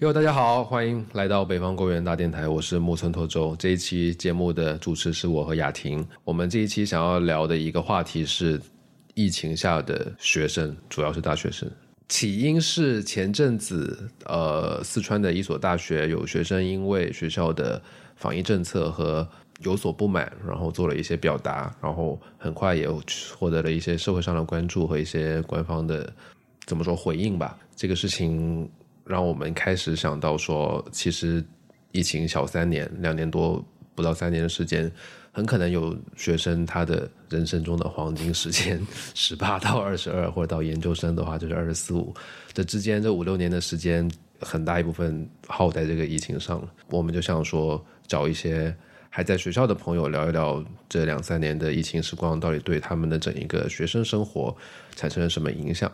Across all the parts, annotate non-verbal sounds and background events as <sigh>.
哟，大家好，欢迎来到北方公园大电台，我是木村拓周。这一期节目的主持是我和雅婷。我们这一期想要聊的一个话题是疫情下的学生，主要是大学生。起因是前阵子，呃，四川的一所大学有学生因为学校的防疫政策和有所不满，然后做了一些表达，然后很快也获得了一些社会上的关注和一些官方的怎么说回应吧。这个事情。让我们开始想到说，其实疫情小三年，两年多不到三年的时间，很可能有学生他的人生中的黄金时间，十八到二十二，或者到研究生的话就是二十四五，这之间这五六年的时间，很大一部分耗在这个疫情上了。我们就想说，找一些还在学校的朋友聊一聊这两三年的疫情时光，到底对他们的整一个学生生活产生了什么影响。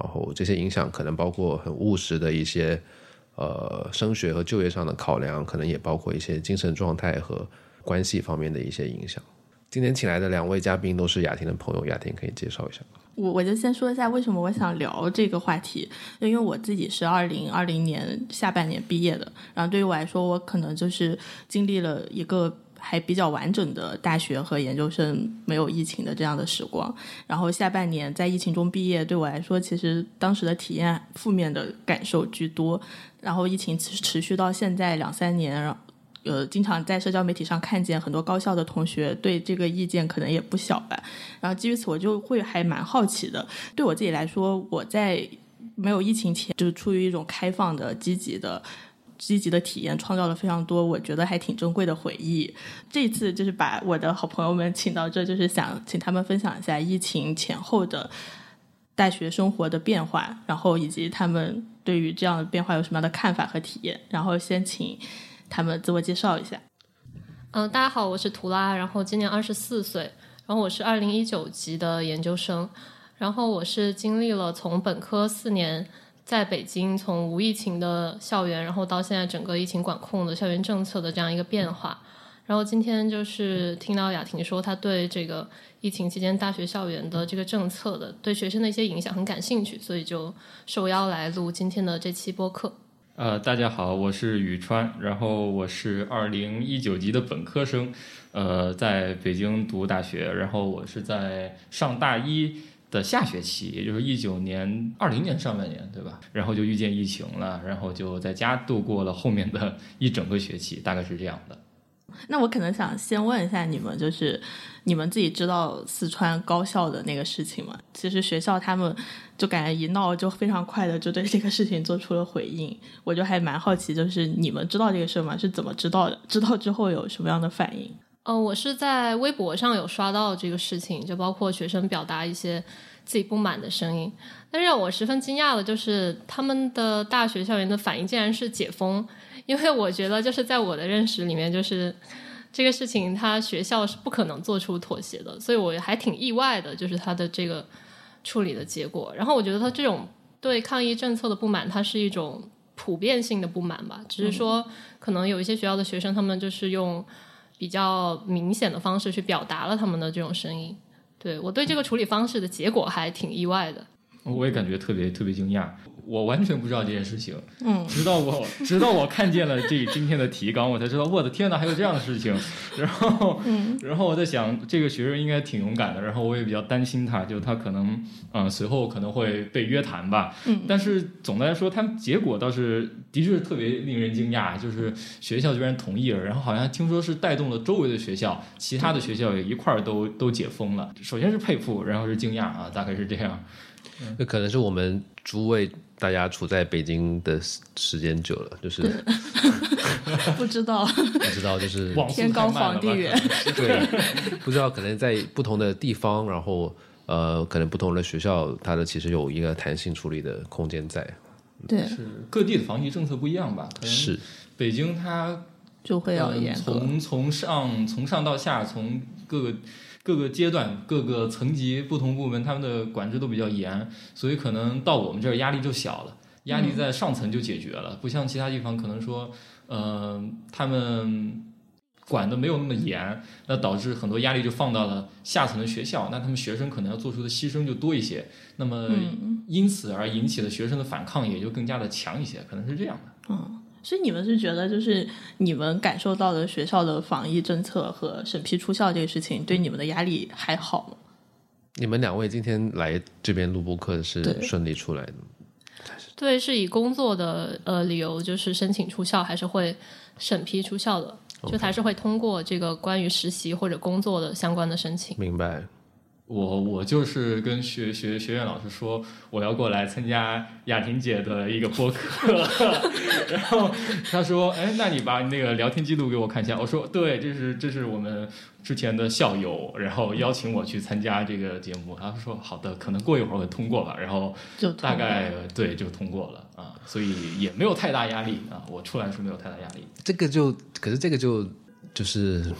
然后这些影响可能包括很务实的一些，呃，升学和就业上的考量，可能也包括一些精神状态和关系方面的一些影响。今天请来的两位嘉宾都是雅婷的朋友，雅婷可以介绍一下我我就先说一下为什么我想聊这个话题，因为我自己是二零二零年下半年毕业的，然后对于我来说，我可能就是经历了一个。还比较完整的大学和研究生没有疫情的这样的时光，然后下半年在疫情中毕业，对我来说其实当时的体验负面的感受居多。然后疫情持续到现在两三年，呃，经常在社交媒体上看见很多高校的同学对这个意见可能也不小吧。然后基于此，我就会还蛮好奇的。对我自己来说，我在没有疫情前就是出于一种开放的、积极的。积极的体验创造了非常多，我觉得还挺珍贵的回忆。这次就是把我的好朋友们请到这，就是想请他们分享一下疫情前后的大学生活的变化，然后以及他们对于这样的变化有什么样的看法和体验。然后先请他们自我介绍一下。嗯，大家好，我是图拉，然后今年二十四岁，然后我是二零一九级的研究生，然后我是经历了从本科四年。在北京，从无疫情的校园，然后到现在整个疫情管控的校园政策的这样一个变化，然后今天就是听到雅婷说，她对这个疫情期间大学校园的这个政策的对学生的一些影响很感兴趣，所以就受邀来录今天的这期播客。呃，大家好，我是宇川，然后我是二零一九级的本科生，呃，在北京读大学，然后我是在上大一。的下学期，也就是一九年、二零年上半年，对吧？然后就遇见疫情了，然后就在家度过了后面的一整个学期，大概是这样的。那我可能想先问一下你们，就是你们自己知道四川高校的那个事情吗？其实学校他们就感觉一闹就非常快的就对这个事情做出了回应，我就还蛮好奇，就是你们知道这个事吗？是怎么知道的？知道之后有什么样的反应？嗯，我是在微博上有刷到这个事情，就包括学生表达一些自己不满的声音。但是让我十分惊讶的就是，他们的大学校园的反应竟然是解封。因为我觉得，就是在我的认识里面，就是这个事情，他学校是不可能做出妥协的。所以我还挺意外的，就是他的这个处理的结果。然后我觉得他这种对抗疫政策的不满，它是一种普遍性的不满吧。只是说，可能有一些学校的学生，他们就是用。比较明显的方式去表达了他们的这种声音，对我对这个处理方式的结果还挺意外的。我也感觉特别特别惊讶。我完全不知道这件事情，嗯，直到我 <laughs> 直到我看见了这今天的提纲，我才知道，我的天哪，还有这样的事情。<laughs> 然后，然后我在想，这个学生应该挺勇敢的。然后我也比较担心他，就他可能，嗯，随后可能会被约谈吧。嗯，但是总的来说，他们结果倒是的确是特别令人惊讶，就是学校居然同意了。然后好像听说是带动了周围的学校，其他的学校也一块儿都都解封了。首先是佩服，然后是惊讶啊，大概是这样。那可能是我们诸位。大家处在北京的时间久了，就是 <laughs> 不知道，不知道，就是天高皇帝远，<laughs> 对，不知道可能在不同的地方，然后呃，可能不同的学校，它的其实有一个弹性处理的空间在。对，是各地的防疫政策不一样吧？是，北京它就会要严从从上从上到下，从各个。各个阶段、各个层级、不同部门，他们的管制都比较严，所以可能到我们这儿压力就小了，压力在上层就解决了。不像其他地方，可能说，呃，他们管的没有那么严，那导致很多压力就放到了下层的学校，那他们学生可能要做出的牺牲就多一些，那么因此而引起的学生的反抗也就更加的强一些，可能是这样的。所以你们是觉得，就是你们感受到的学校的防疫政策和审批出校这个事情，对你们的压力还好吗？你们两位今天来这边录播课是顺利出来的吗？对，是以工作的呃理由，就是申请出校，还是会审批出校的，就还是会通过这个关于实习或者工作的相关的申请。明白。我我就是跟学学学院老师说，我要过来参加雅婷姐的一个播客，<laughs> 然后他说，哎，那你把你那个聊天记录给我看一下。我说，对，这是这是我们之前的校友，然后邀请我去参加这个节目。他说，好的，可能过一会儿会通过吧。然后就大概对就通过了啊，所以也没有太大压力啊。我出来是没有太大压力。这个就，可是这个就就是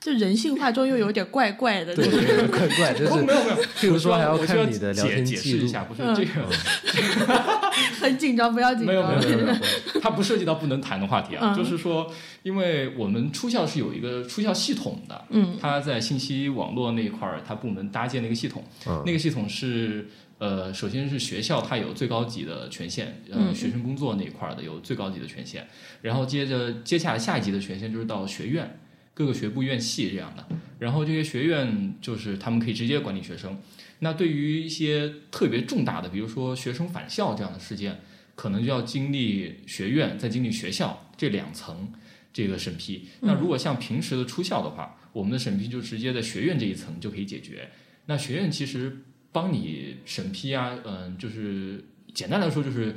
就人性化中又有点怪怪的，对，怪怪，就是哦，没有没有，譬如说还要看你的聊解天记录解释一下，不是嗯这个。<laughs> 很紧张，不要紧张。没有没有没有没 <laughs> 有，它不涉及到不能谈的话题啊，嗯就是说，因为我们出校是有一个出校系统的，嗯，它在信息网络那一块儿，它部门搭建了一个系统，嗯那个系统是呃，首先是学校它有最高级的权限，呃，嗯学生工作那一块儿的有最高级的权限，然后接着接下来下一级的权限就是到学院。各个学部院系这样的，然后这些学院就是他们可以直接管理学生。那对于一些特别重大的，比如说学生返校这样的事件，可能就要经历学院，再经历学校这两层这个审批。那如果像平时的出校的话，我们的审批就直接在学院这一层就可以解决。那学院其实帮你审批啊，嗯，就是简单来说就是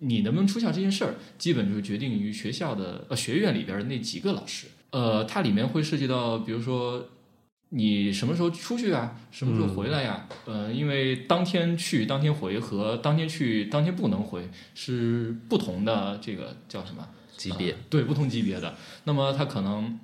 你能不能出校这件事儿，基本就决定于学校的呃学院里边的那几个老师。呃，它里面会涉及到，比如说你什么时候出去啊，什么时候回来呀、呃，因为当天去当天回和当天去当天不能回是不同的，这个叫什么？级别呃对，不同级别的。那么它可能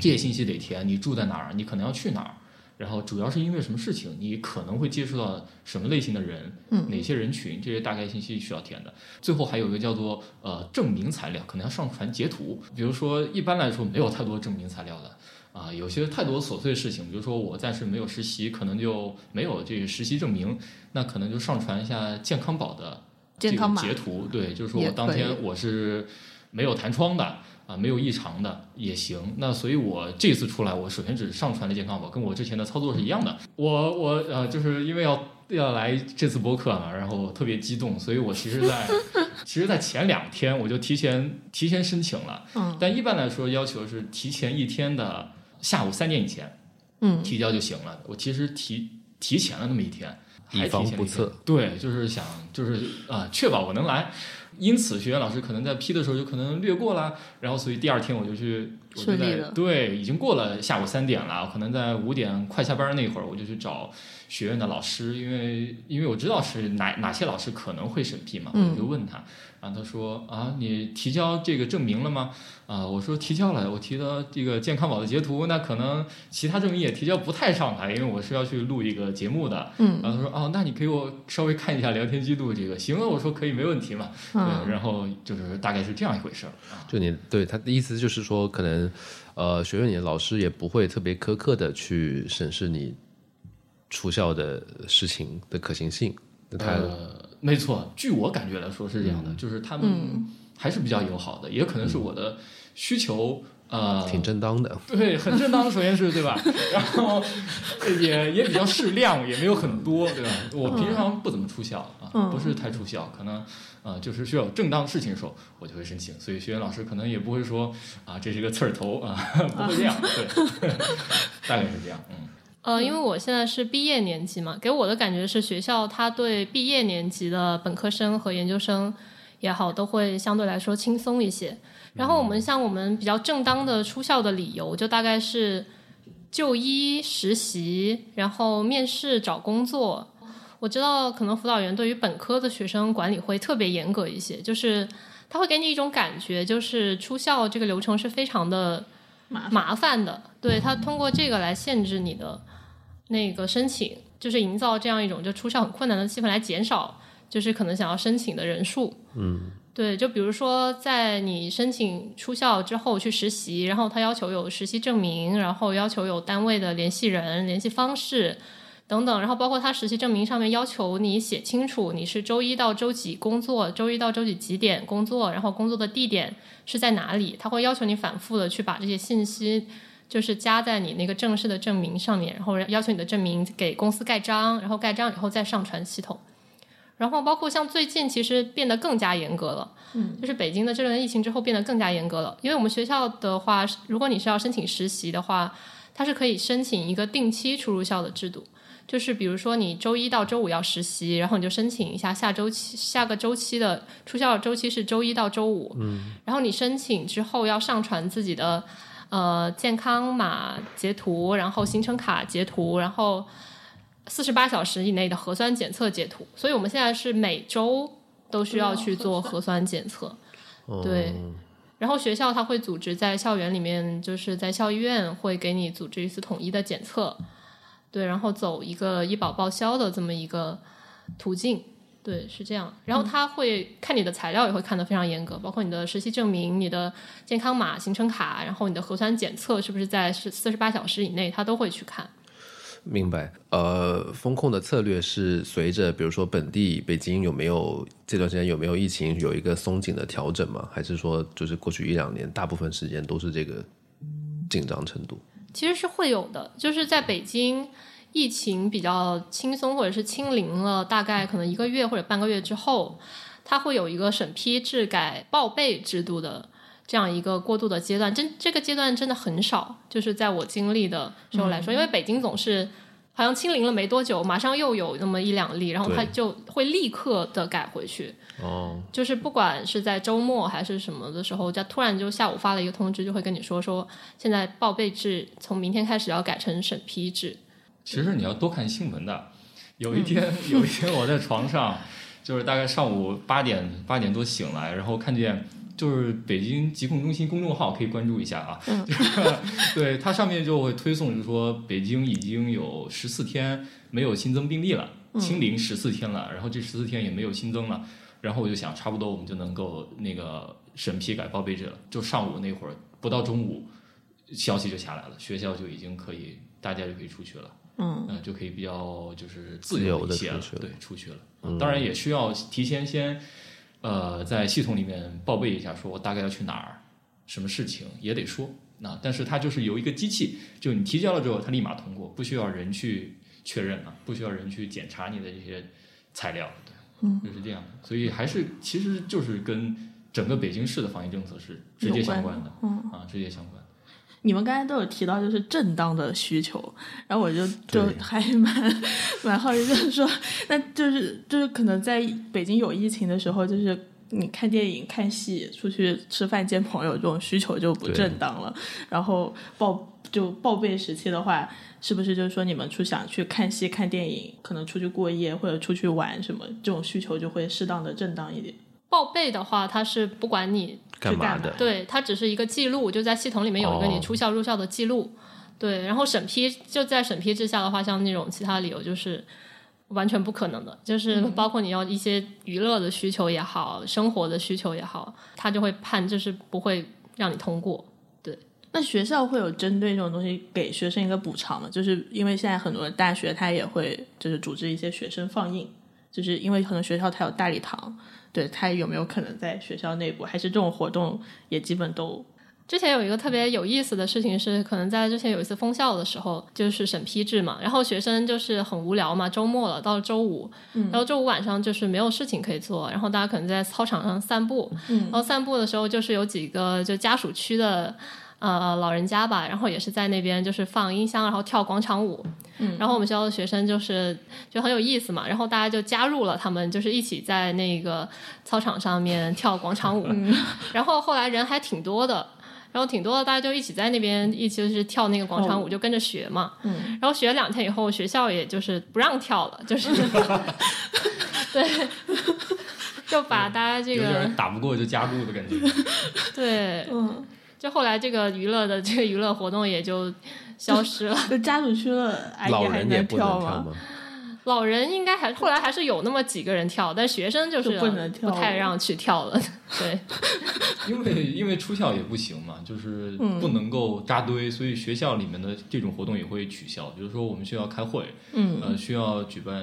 这些信息得填，你住在哪儿，你可能要去哪儿，然后主要是因为什么事情，你可能会接触到什么类型的人，嗯哪些人群，这些大概信息需要填的。最后还有一个叫做呃证明材料，可能要上传截图。比如说一般来说没有太多证明材料的。啊，有些太多琐碎的事情，比如说我暂时没有实习，可能就没有这个实习证明，那可能就上传一下健康宝的这个截图，对，就是说我当天我是没有弹窗的啊，没有异常的也行。那所以我这次出来，我首先只上传了健康宝，跟我之前的操作是一样的。我我呃，就是因为要要来这次播客嘛，然后特别激动，所以我其实在 <laughs> 其实，在前两天我就提前提前申请了。嗯但一般来说，要求是提前一天的下午三点以前嗯提交就行了。我其实提提前了那么一天，还以防提前一天不测。对，就是想就是啊、确保我能来。因此，学院老师可能在批的时候就可能略过了，然后所以第二天我就去，我就在对，已经过了下午三点了，可能在五点快下班那会儿，我就去找学院的老师，因为因为我知道是哪哪些老师可能会审批嘛，嗯我就问他，然后他说啊，你提交这个证明了吗？啊，我说提交了，我提到这个健康宝的截图，那可能其他证明也提交不太上来，因为我是要去录一个节目的。嗯然后他说哦，那你给我稍微看一下聊天记录，这个行啊，我说可以，没问题嘛。然后就是大概是这样一回事。就你对他的意思就是说，可能呃，学院里的老师也不会特别苛刻的去审视你出校的事情的可行性。他、呃，没错，据我感觉来说是这样的，就是他们嗯还是比较友好的，也可能是我的需求。呃，挺正当的，对，很正当，首先是对吧？<laughs> 然后也也比较适量，也没有很多，对吧？我平常不怎么出校啊，嗯不是太出校，可能呃就是需要有正当事情的时候，我就会申请。所以学员老师可能也不会说啊，这是个刺儿头啊，<laughs> 不会这样，对，<laughs> 大概是这样，嗯。呃，因为我现在是毕业年级嘛，给我的感觉是学校它对毕业年级的本科生和研究生也好，都会相对来说轻松一些。然后我们像我们比较正当的出校的理由，就大概是就医、实习，然后面试、找工作。我知道可能辅导员对于本科的学生管理会特别严格一些，就是他会给你一种感觉，就是出校这个流程是非常的麻烦麻烦的。对他通过这个来限制你的那个申请，就是营造这样一种就出校很困难的气氛，来减少就是可能想要申请的人数。嗯，对，就比如说在你申请出校之后去实习，然后他要求有实习证明，然后要求有单位的联系人、联系方式，等等，然后包括他实习证明上面要求你写清楚你是周一到周几工作，周一到周几几点工作，然后工作的地点是在哪里，他会要求你反复的去把这些信息就是加在你那个正式的证明上面，然后要求你的证明给公司盖章，然后盖章以后再上传系统。然后包括像最近其实变得更加严格了，嗯，就是北京的这轮疫情之后变得更加严格了。因为我们学校的话，如果你是要申请实习的话，它是可以申请一个定期出入校的制度，就是比如说你周一到周五要实习，然后你就申请一下下周期下个周期的出校周期是周一到周五，嗯，然后你申请之后要上传自己的呃健康码截图，然后行程卡截图，然后。四十八小时以内的核酸检测截图，所以我们现在是每周都需要去做核酸检测，对。然后学校它会组织在校园里面，就是在校医院会给你组织一次统一的检测，对，然后走一个医保报销的这么一个途径，对，是这样。然后他会看你的材料，也会看得非常严格，包括你的实习证明、你的健康码、行程卡，然后你的核酸检测是不是在是四十八小时以内，他都会去看。明白，呃，风控的策略是随着，比如说本地北京有没有这段时间有没有疫情，有一个松紧的调整吗？还是说，就是过去一两年大部分时间都是这个紧张程度？其实是会有的，就是在北京疫情比较轻松或者是清零了，大概可能一个月或者半个月之后，它会有一个审批制改报备制度的。这样一个过渡的阶段，真这个阶段真的很少，就是在我经历的时候来说，因为北京总是好像清零了没多久，马上又有那么一两例，然后他就会立刻的改回去。哦，就是不管是在周末还是什么的时候，就突然就下午发了一个通知，就会跟你说说现在报备制从明天开始要改成审批制。其实你要多看新闻的。有一天，有一天我在床上，就是大概上午八点八点多醒来，然后看见。就是北京疾控中心公众号可以关注一下啊，<laughs> 对它上面就会推送，就是说北京已经有十四天没有新增病例了，清零十四天了，然后这十四天也没有新增了，然后我就想，差不多我们就能够那个审批改报备制了。就上午那会儿不到中午，消息就下来了，学校就已经可以，大家就可以出去了，嗯，就可以比较就是自由一些了对出去了，当然也需要提前先。呃，在系统里面报备一下，说我大概要去哪儿，什么事情也得说。那但是它就是有一个机器，就你提交了之后，它立马通过，不需要人去确认了，不需要人去检查你的这些材料，对，就是这样的。所以还是其实就是跟整个北京市的防疫政策是直接相关的，嗯啊，直接相关。你们刚才都有提到就是正当的需求，然后我就就还蛮蛮好奇，就是说，那就是就是可能在北京有疫情的时候，就是你看电影、看戏、出去吃饭、见朋友这种需求就不正当了。然后报就报备时期的话，是不是就是说你们出想去看戏、看电影，可能出去过夜或者出去玩什么，这种需求就会适当的正当一点。报备的话，它是不管你干嘛的，对，它只是一个记录，就在系统里面有一个你出校入校的记录，对，然后审批就在审批之下的话，像那种其他理由就是完全不可能的，就是包括你要一些娱乐的需求也好，生活的需求也好，他就会判就是不会让你通过。对，那学校会有针对这种东西给学生一个补偿吗？就是因为现在很多大学它也会就是组织一些学生放映，就是因为很多学校它有大礼堂。对他有没有可能在学校内部，还是这种活动也基本都？之前有一个特别有意思的事情是，可能在之前有一次封校的时候，就是审批制嘛，然后学生就是很无聊嘛，周末了，到了周五，然后周五晚上就是没有事情可以做，然后大家可能在操场上散步，然后散步的时候就是有几个就家属区的。呃，老人家吧，然后也是在那边，就是放音箱，然后跳广场舞。嗯，然后我们学校的学生就是就很有意思嘛，然后大家就加入了他们，就是一起在那个操场上面跳广场舞。嗯然后后来人还挺多的，然后挺多的，大家就一起在那边一起就是跳那个广场舞，就跟着学嘛。嗯，然后学了两天以后，学校也就是不让跳了，就是 <laughs> 对，就把大家这个打不过就加入的感觉。对，嗯。就后来这个娱乐的 <laughs> 这个娱乐活动也就消失了，就家属区了，老人也不能跳吗？老人应该还后来还是有那么几个人跳，但学生就是不能跳不太让去跳了。对，<laughs> 因为因为出校也不行嘛，就是不能够扎堆，所以学校里面的这种活动也会取消。比如说我们需要开会，嗯呃，需要举办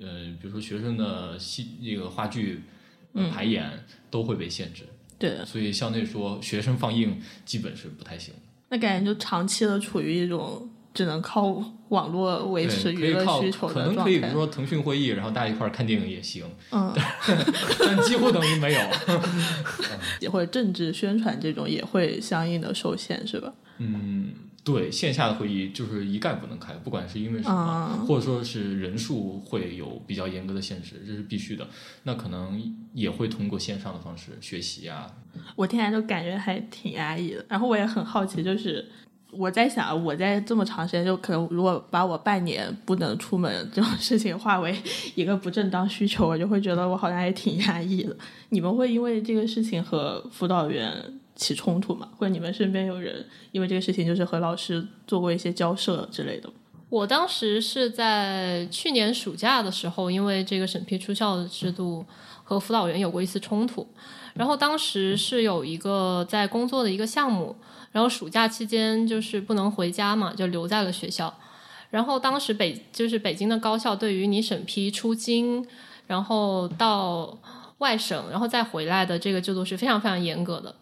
呃，比如说学生的戏那个话剧、呃排演都会被限制，对，所以相对说学生放映基本是不太行。那感觉就长期的处于一种只能靠网络维持娱乐需求的可能可以，比如。说腾讯会议，然后大家一块儿看电影也行，嗯，<laughs> 但几乎等于没有。也 <laughs> 或者政治宣传这种也会相应的受限，是吧？嗯，对，线下的会议就是一概不能开，不管是因为什么，啊或者说是人数会有比较严格的限制，这是必须的。那可能也会通过线上的方式学习啊。我听来就感觉还挺压抑的。然后我也很好奇，就是我在想，我在这么长时间，就可能如果把我半年不能出门这种事情化为一个不正当需求，我就会觉得我好像也挺压抑的。你们会因为这个事情和辅导员起冲突吗？或者你们身边有人因为这个事情就是和老师做过一些交涉之类的？我当时是在去年暑假的时候，因为这个审批出校的制度和辅导员有过一次冲突，然后当时是有一个在工作的一个项目，然后暑假期间就是不能回家嘛，就留在了学校。然后当时北就是北京的高校对于你审批出京，然后到外省，然后再回来的这个制度是非常非常严格的。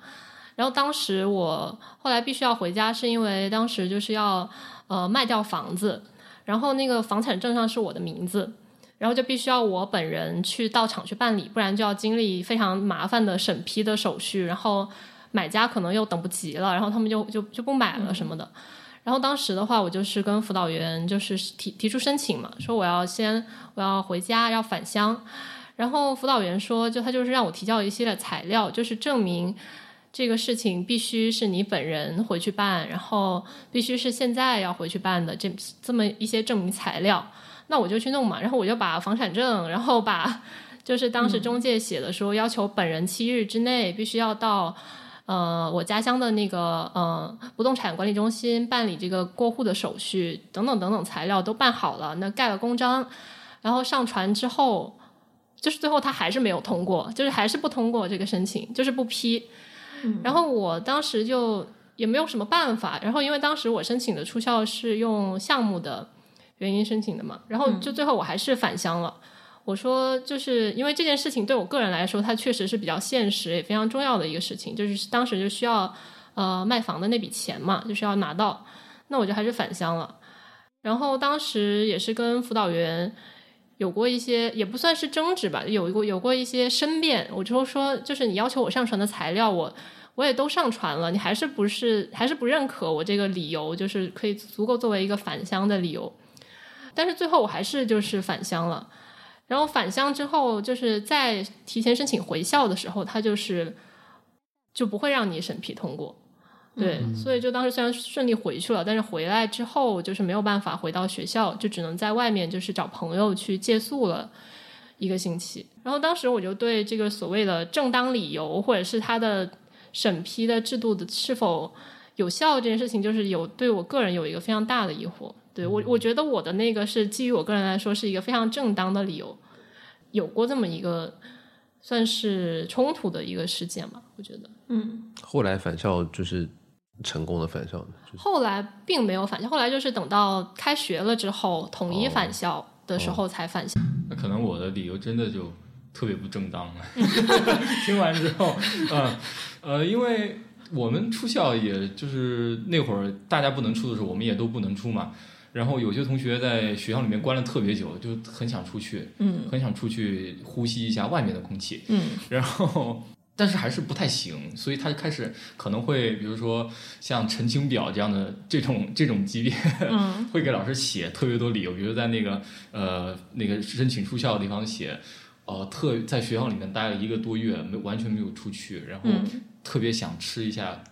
然后当时我后来必须要回家，是因为当时就是要呃卖掉房子，然后那个房产证上是我的名字，然后就必须要我本人去到场去办理，不然就要经历非常麻烦的审批的手续，然后买家可能又等不及了，然后他们就就就不买了什么的。然后当时的话，我就是跟辅导员就是提提出申请嘛，说我要先我要回家要返乡，然后辅导员说，就他就是让我提交一系列材料，就是证明这个事情必须是你本人回去办，然后必须是现在要回去办的这这么一些证明材料。那我就去弄嘛，然后我就把房产证，然后把就是当时中介写的说要求本人七日之内必须要到呃我家乡的那个呃不动产管理中心办理这个过户的手续等等等等材料都办好了，那盖了公章，然后上传之后，就是最后他还是没有通过，就是还是不通过这个申请，就是不批。然后我当时就也没有什么办法，然后因为当时我申请的出校是用项目的原因申请的嘛，然后就最后我还是返乡了。我说，就是因为这件事情对我个人来说，它确实是比较现实也非常重要的一个事情，就是当时就需要呃卖房的那笔钱嘛，就是要拿到，那我就还是返乡了。然后当时也是跟辅导员有过一些，也不算是争执吧，有过有过一些申辩。我就说，就是你要求我上传的材料，我我也都上传了，你还是不是还是不认可我这个理由，就是可以足够作为一个返乡的理由。但是最后我还是就是返乡了。然后返乡之后，就是在提前申请回校的时候，他就是就不会让你审批通过。对，所以就当时虽然顺利回去了，但是回来之后就是没有办法回到学校，就只能在外面就是找朋友去借宿了一个星期。然后当时我就对这个所谓的正当理由，或者是他的审批的制度的是否有效这件事情，就是有对我个人有一个非常大的疑惑。对我，我觉得我的那个是基于我个人来说是一个非常正当的理由，有过这么一个算是冲突的一个事件吧，我觉得。嗯后来返校就是成功的返校呢，就是后来并没有返校，后来就是等到开学了之后，统一返校的时候才返校。那可能我的理由真的就特别不正当了。<laughs> 听完之后，嗯呃，因为我们出校也就是那会儿大家不能出的时候，我们也都不能出嘛。然后有些同学在学校里面关了特别久，就很想出去，嗯很想出去呼吸一下外面的空气。嗯 <laughs> 然后但是还是不太行，所以他开始可能会，比如说像陈情表这样的这种这种级别，嗯。会给老师写特别多理由，比如在那个呃那个申请出校的地方写，呃特在学校里面待了一个多月，没完全没有出去，然后嗯，特别想吃一下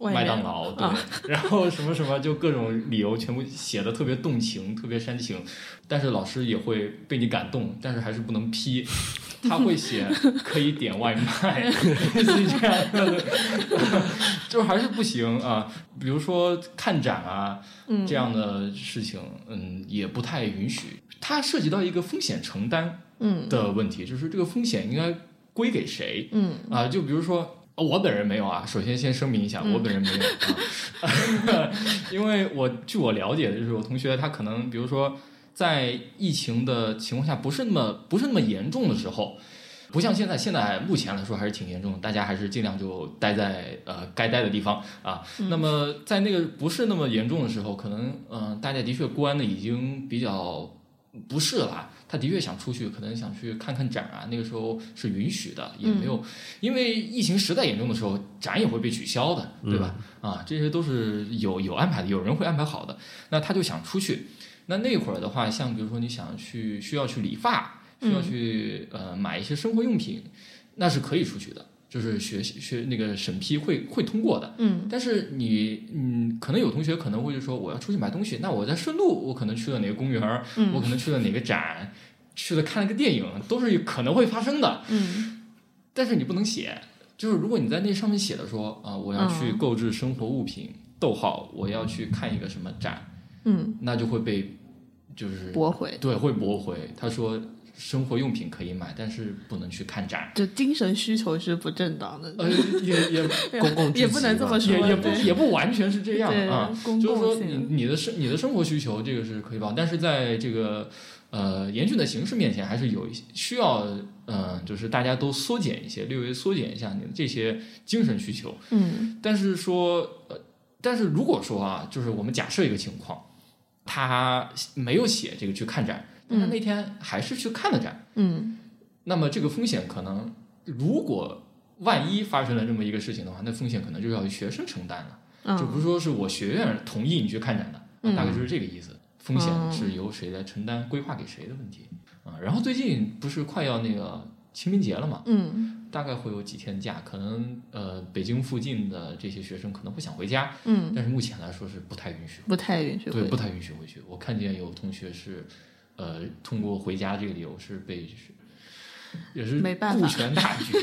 麦当劳，对，啊。<laughs> 然后什么什么就各种理由全部写的特别动情，特别煽情，但是老师也会被你感动，但是还是不能批，他会写可以点外卖，类似于这样的，就就是还是不行啊。比如说看展啊，嗯这样的事情，嗯，也不太允许。它涉及到一个风险承担嗯的问题，就是这个风险应该归给谁嗯啊？就比如说。我本人没有啊，首先先声明一下，嗯我本人没有啊，<laughs> 因为我据我了解的就是我同学他可能比如说在疫情的情况下不是那么不是那么严重的时候，不像现在，现在目前来说还是挺严重的，大家还是尽量就待在呃该待的地方啊。那么在那个不是那么严重的时候，可能嗯、呃大家的确关的已经比较不适了啊。他的确想出去，可能想去看看展啊，那个时候是允许的，也没有，因为疫情实在严重的时候，展也会被取消的，对吧？啊，这些都是有有安排的，有人会安排好的。那他就想出去，那那会儿的话，像比如说你想去需要去理发，需要去呃买一些生活用品，那是可以出去的，就是学学那个审批会会通过的。嗯但是你嗯，可能有同学可能会就说我要出去买东西，那我在顺路，我可能去了哪个公园儿，嗯我可能去了哪个展，去了看了个电影，都是可能会发生的。嗯但是你不能写，就是如果你在那上面写的说啊、我要去嗯购置生活物品，逗号，我要去看一个什么展，嗯，那就会被就是驳回，对会驳回。他说生活用品可以买，但是不能去看展。就精神需求是不正当的，呃，也也 <laughs> 公共也不能这么说，也也不也不完全是这样啊。公就是说你，你的生你的生活需求这个是可以报，但是在这个呃严峻的形势面前，还是有一些需要呃，就是大家都缩减一些，略微缩减一下你的这些精神需求。嗯但是说呃，但是如果说啊，就是我们假设一个情况，他没有写这个去看展，但他那天还是去看了展，嗯那么这个风险可能如果。万一发生了这么一个事情的话，那风险可能就要学生承担了。就嗯不是说是我学院同意你去看展的，嗯大概就是这个意思。风险嗯是由谁来承担，规划给谁的问题啊。然后最近不是快要那个清明节了嘛，嗯大概会有几天假，可能呃北京附近的这些学生可能会想回家，嗯，但是目前来说是不太允许，不太允许对，回不太允许回去。我看见有同学是呃通过回家这个理由是被是也是没办法。顾全大局，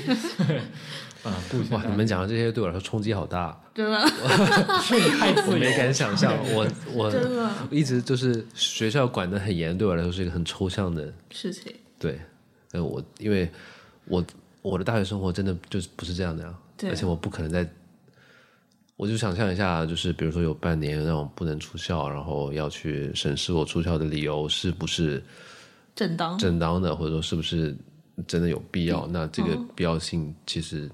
啊，<laughs> 顾全哇，你们讲的这些对我来说冲击好大，真的 <laughs> 是你太我没敢想象，<laughs> 我我真的。一直就是学校管得很严，对我来说是一个很抽象的事情，对，呃我因为我我的大学生活真的就是不是这样的呀，对。而且我不可能在，我就想象一下，就是比如说有半年让我不能出校，然后要去审视我出校的理由是不是正当，正当的，或者说是不是真的有必要？那这个嗯必要性其实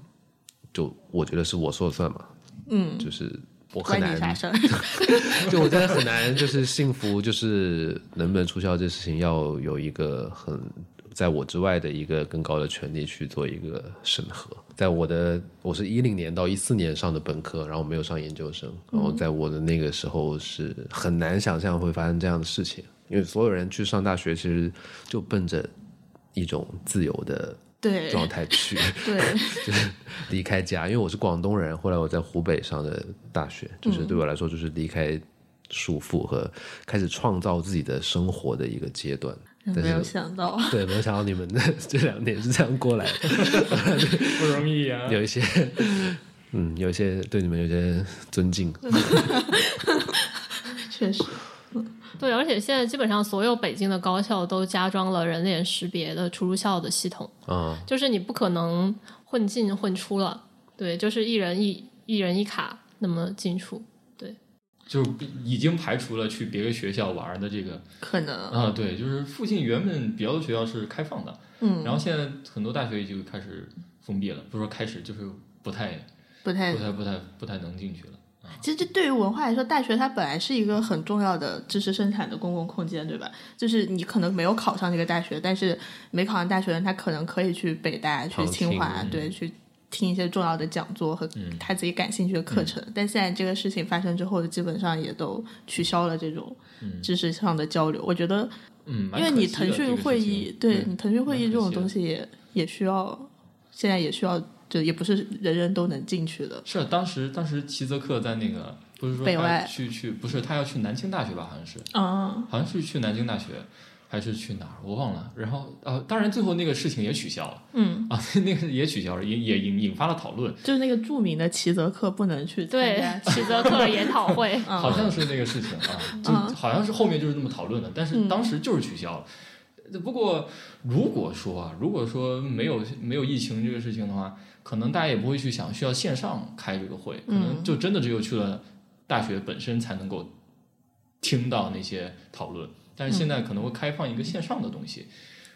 就我觉得是我说了算嘛，嗯，就是我很难，<laughs> 就我真的很难，就是幸福，就是能不能出校这事情要有一个很在我之外的一个更高的权利去做一个审核。在我的我是一零年到一四年上的本科，然后没有上研究生，然后在我的那个时候是很难想象会发生这样的事情，因为所有人去上大学其实就奔着一种自由的对状态去。<laughs> 对，<laughs> 就是离开家，因为我是广东人，后来我在湖北上的大学，就是对我来说就是离开束缚和开始创造自己的生活的一个阶段。但没有想到，对，没有想到你们的 <laughs> 这两年是这样过来的，<laughs> 不容易啊。有一些，<laughs> 嗯，有一些对你们有些尊敬。确实，对，而且现在基本上所有北京的高校都加装了人脸识别的出入校的系统，啊、就是你不可能混进混出了，对，就是一人一一人一卡那么进出，就已经排除了去别的学校玩的这个。可能，啊，对，就是附近原本比较多学校是开放的，嗯，然后现在很多大学就开始封闭了，不是说开始就是不太不太不太不太不太能进去了。其实这对于文化来说，大学它本来是一个很重要的知识生产的公共空间，对吧？就是你可能没有考上这个大学，但是没考上大学的人，他可能可以去北大、去清华，嗯。对，去听一些重要的讲座和他自己感兴趣的课程。但现在这个事情发生之后，基本上也都取消了这种知识上的交流。我觉得，嗯，因为你腾讯会议，这个对你腾讯会议这种东西。也也需要，现在也需要，就也不是人人都能进去的。是啊当时当时齐泽克在那个不是说北外去去不是他要去南京大学吧？好像是嗯好像是去南京大学，还是去哪儿，我忘了。然后呃，当然最后那个事情也取消了嗯，啊，<laughs> 那个也取消了，也也引引发了讨论，就是那个著名的齐泽克不能去对，齐泽克研讨会，<laughs> 嗯好像是那个事情啊，<laughs> 就嗯好像是后面就是这么讨论的，但是当时就是取消了。不过如果说啊，如果说没有没有疫情这个事情的话，可能大家也不会去想需要线上开这个会，可能就真的只有去了大学本身才能够听到那些讨论。但是现在可能会开放一个线上的东西，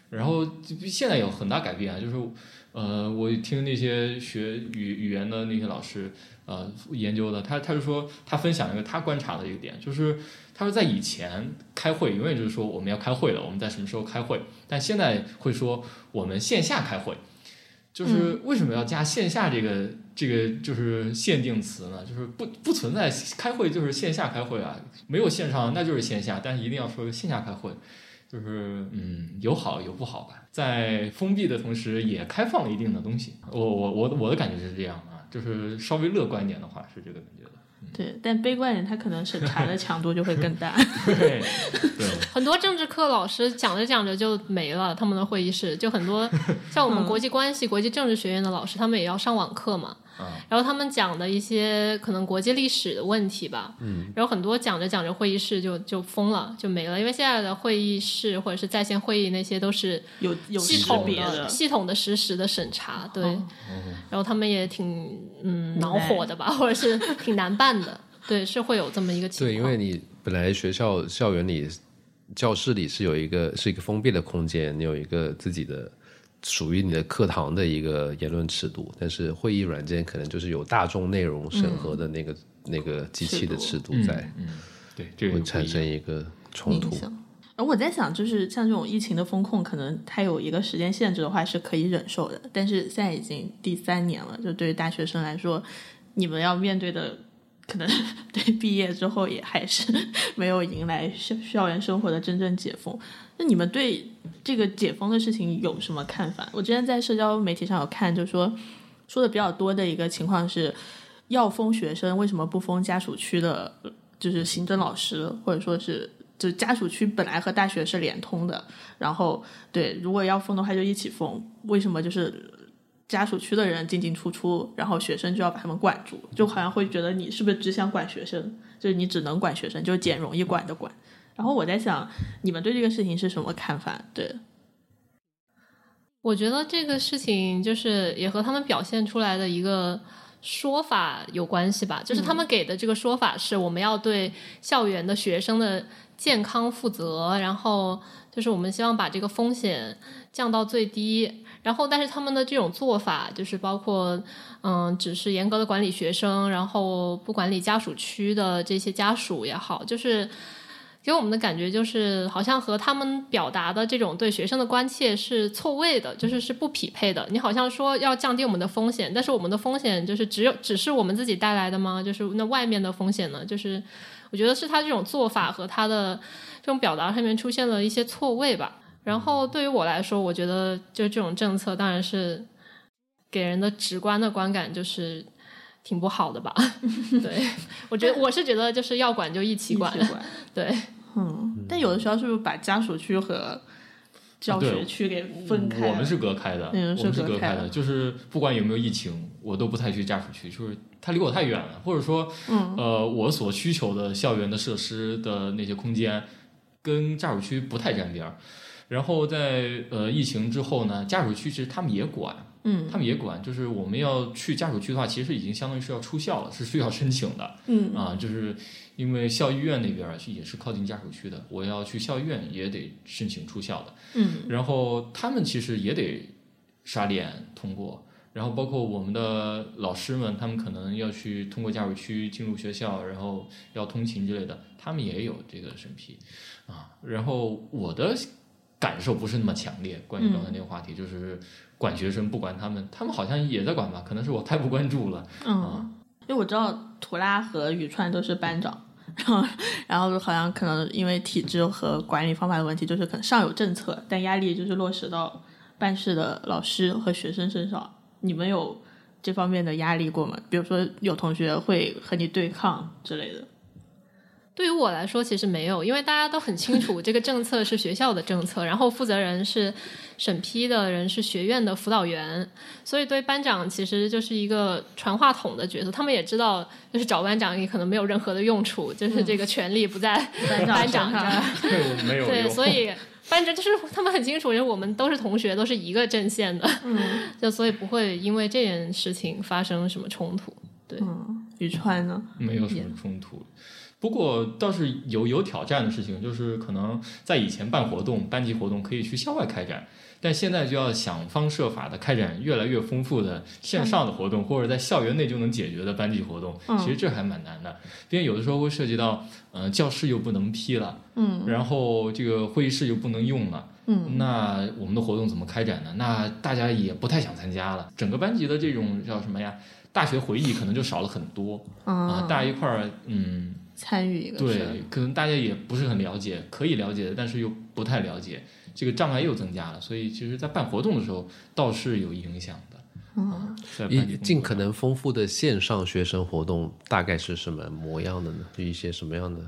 然后现在有很大改变啊，就是呃，我听那些学语语言的那些老师呃研究的，他他就说他分享一个他观察的一个点，就是他说在以前开会永远就是说我们要开会了，我们在什么时候开会，但现在会说我们线下开会，就是为什么要加线下这个这个就是限定词呢？就是不不存在开会就是线下开会啊，没有线上那就是线下，但是一定要说线下开会。就是嗯，有好有不好吧，在封闭的同时也开放了一定的东西。我我我我的感觉是这样啊，就是稍微乐观一点的话是这个感觉的。对，但悲观人他可能审 <laughs> 查的强度就会更大。对 <laughs> 对，<laughs> 很多政治课老师讲着讲着就没了，他们的会议室就很多，像我们国际关系、国际政治学院的老师，他们也要上网课嘛。啊然后他们讲的一些可能国际历史的问题吧，嗯，然后很多讲着讲着会议室就就封了，就没了，因为现在的会议室或者是在线会议那些都是有有系统的、系统的实时的审查，对，哦。然后他们也挺嗯恼火的吧，<laughs> 或者是挺难办的，对，是会有这么一个情况。对，因为你本来学校校园里、教室里是有一个是一个封闭的空间，你有一个自己的属于你的课堂的一个言论尺度，但是会议软件可能就是有大众内容审核的那个、那个机器的尺度在，嗯，对，这个会产生一个冲突。而我在想，就是像这种疫情的风控，可能它有一个时间限制的话是可以忍受的。但是现在已经第三年了，就对于大学生来说，你们要面对的，可能对 <laughs> 毕业之后也还是没有迎来校校园生活的真正解封。那你们对这个解封的事情有什么看法？我之前在社交媒体上有看，就说说的比较多的一个情况是，要封学生，为什么不封家属区的，就是行政老师，或者说是就家属区本来和大学是连通的，然后对，如果要封的话就一起封，为什么就是家属区的人进进出出，然后学生就要把他们管住，就好像会觉得你是不是只想管学生，就是你只能管学生，就是捡容易管的管。然后我在想，你们对这个事情是什么看法？对，我觉得这个事情就是也和他们表现出来的一个说法有关系吧，就是他们给的这个说法是我们要对校园的学生的健康负责，然后就是我们希望把这个风险降到最低。然后，但是他们的这种做法就是包括，嗯，只是严格的管理学生，然后不管理家属区的这些家属也好，就是给我们的感觉就是，好像和他们表达的这种对学生的关切是错位的，就是是不匹配的。你好像说要降低我们的风险，但是我们的风险就是只有只是我们自己带来的吗？就是那外面的风险呢？就是我觉得是他这种做法和他的这种表达上面出现了一些错位吧。然后对于我来说，我觉得就这种政策当然是给人的直观的观感就是挺不好的吧。<laughs> 对，我觉得我是觉得就是要管就一起管，一起管 <laughs> 对。嗯，但有的学校是不是把家属区和教学区给分开了？我们是隔开的，嗯我们是是隔开的隔开的，就是不管有没有疫情，我都不太去家属区，就是它离我太远了，或者说，嗯呃，我所需求的校园的设施的那些空间跟家属区不太沾边儿。然后在呃疫情之后呢，家属区其实他们也管，嗯他们也管，就是我们要去家属区的话，其实已经相当于是要出校了，是需要申请的。嗯啊，就是因为校医院那边儿也是靠近家属区的，我要去校医院也得申请出校的。嗯然后他们其实也得刷脸通过，然后包括我们的老师们，他们可能要去通过家属区进入学校，然后要通勤之类的，他们也有这个审批啊。然后我的感受不是那么强烈，关于刚才那个话题，就是管学生不管他们，他们好像也在管吧，可能是我太不关注了。嗯，因为我知道图拉和宇川都是班长。然后，然后好像可能因为体制和管理方法的问题，就是可能上有政策，但压力就是落实到办事的老师和学生身上。你们有这方面的压力过吗？比如说有同学会和你对抗之类的。对于我来说，其实没有，因为大家都很清楚这个政策是学校的政策，然后负责人是审批的人是学院的辅导员，所以对班长其实就是一个传话筒的角色。他们也知道，就是找班长也可能没有任何的用处，就是这个权利不在班长上这儿。对我没有对，所以班长就是他们很清楚，因为我们都是同学，都是一个阵线的，嗯 <laughs> 就所以不会因为这件事情发生什么冲突。对，嗯，宇川呢？没有什么冲突。不过倒是有有挑战的事情，就是可能在以前办活动、班级活动可以去校外开展，但现在就要想方设法的开展越来越丰富的线上的活动，或者在校园内就能解决的班级活动。嗯其实这还蛮难的，因为有的时候会涉及到，呃，教室又不能批了，嗯然后这个会议室又不能用了。嗯那我们的活动怎么开展呢？那大家也不太想参加了，整个班级的这种叫什么呀？大学回忆可能就少了很多啊，啊，大家一块儿，嗯，参与一个对，可能大家也不是很了解，可以了解，但是又不太了解，这个障碍又增加了，所以其实，在办活动的时候倒是有影响的。啊，在班级以尽可能丰富的线上学生活动大概是什么模样的呢？就一些什么样的？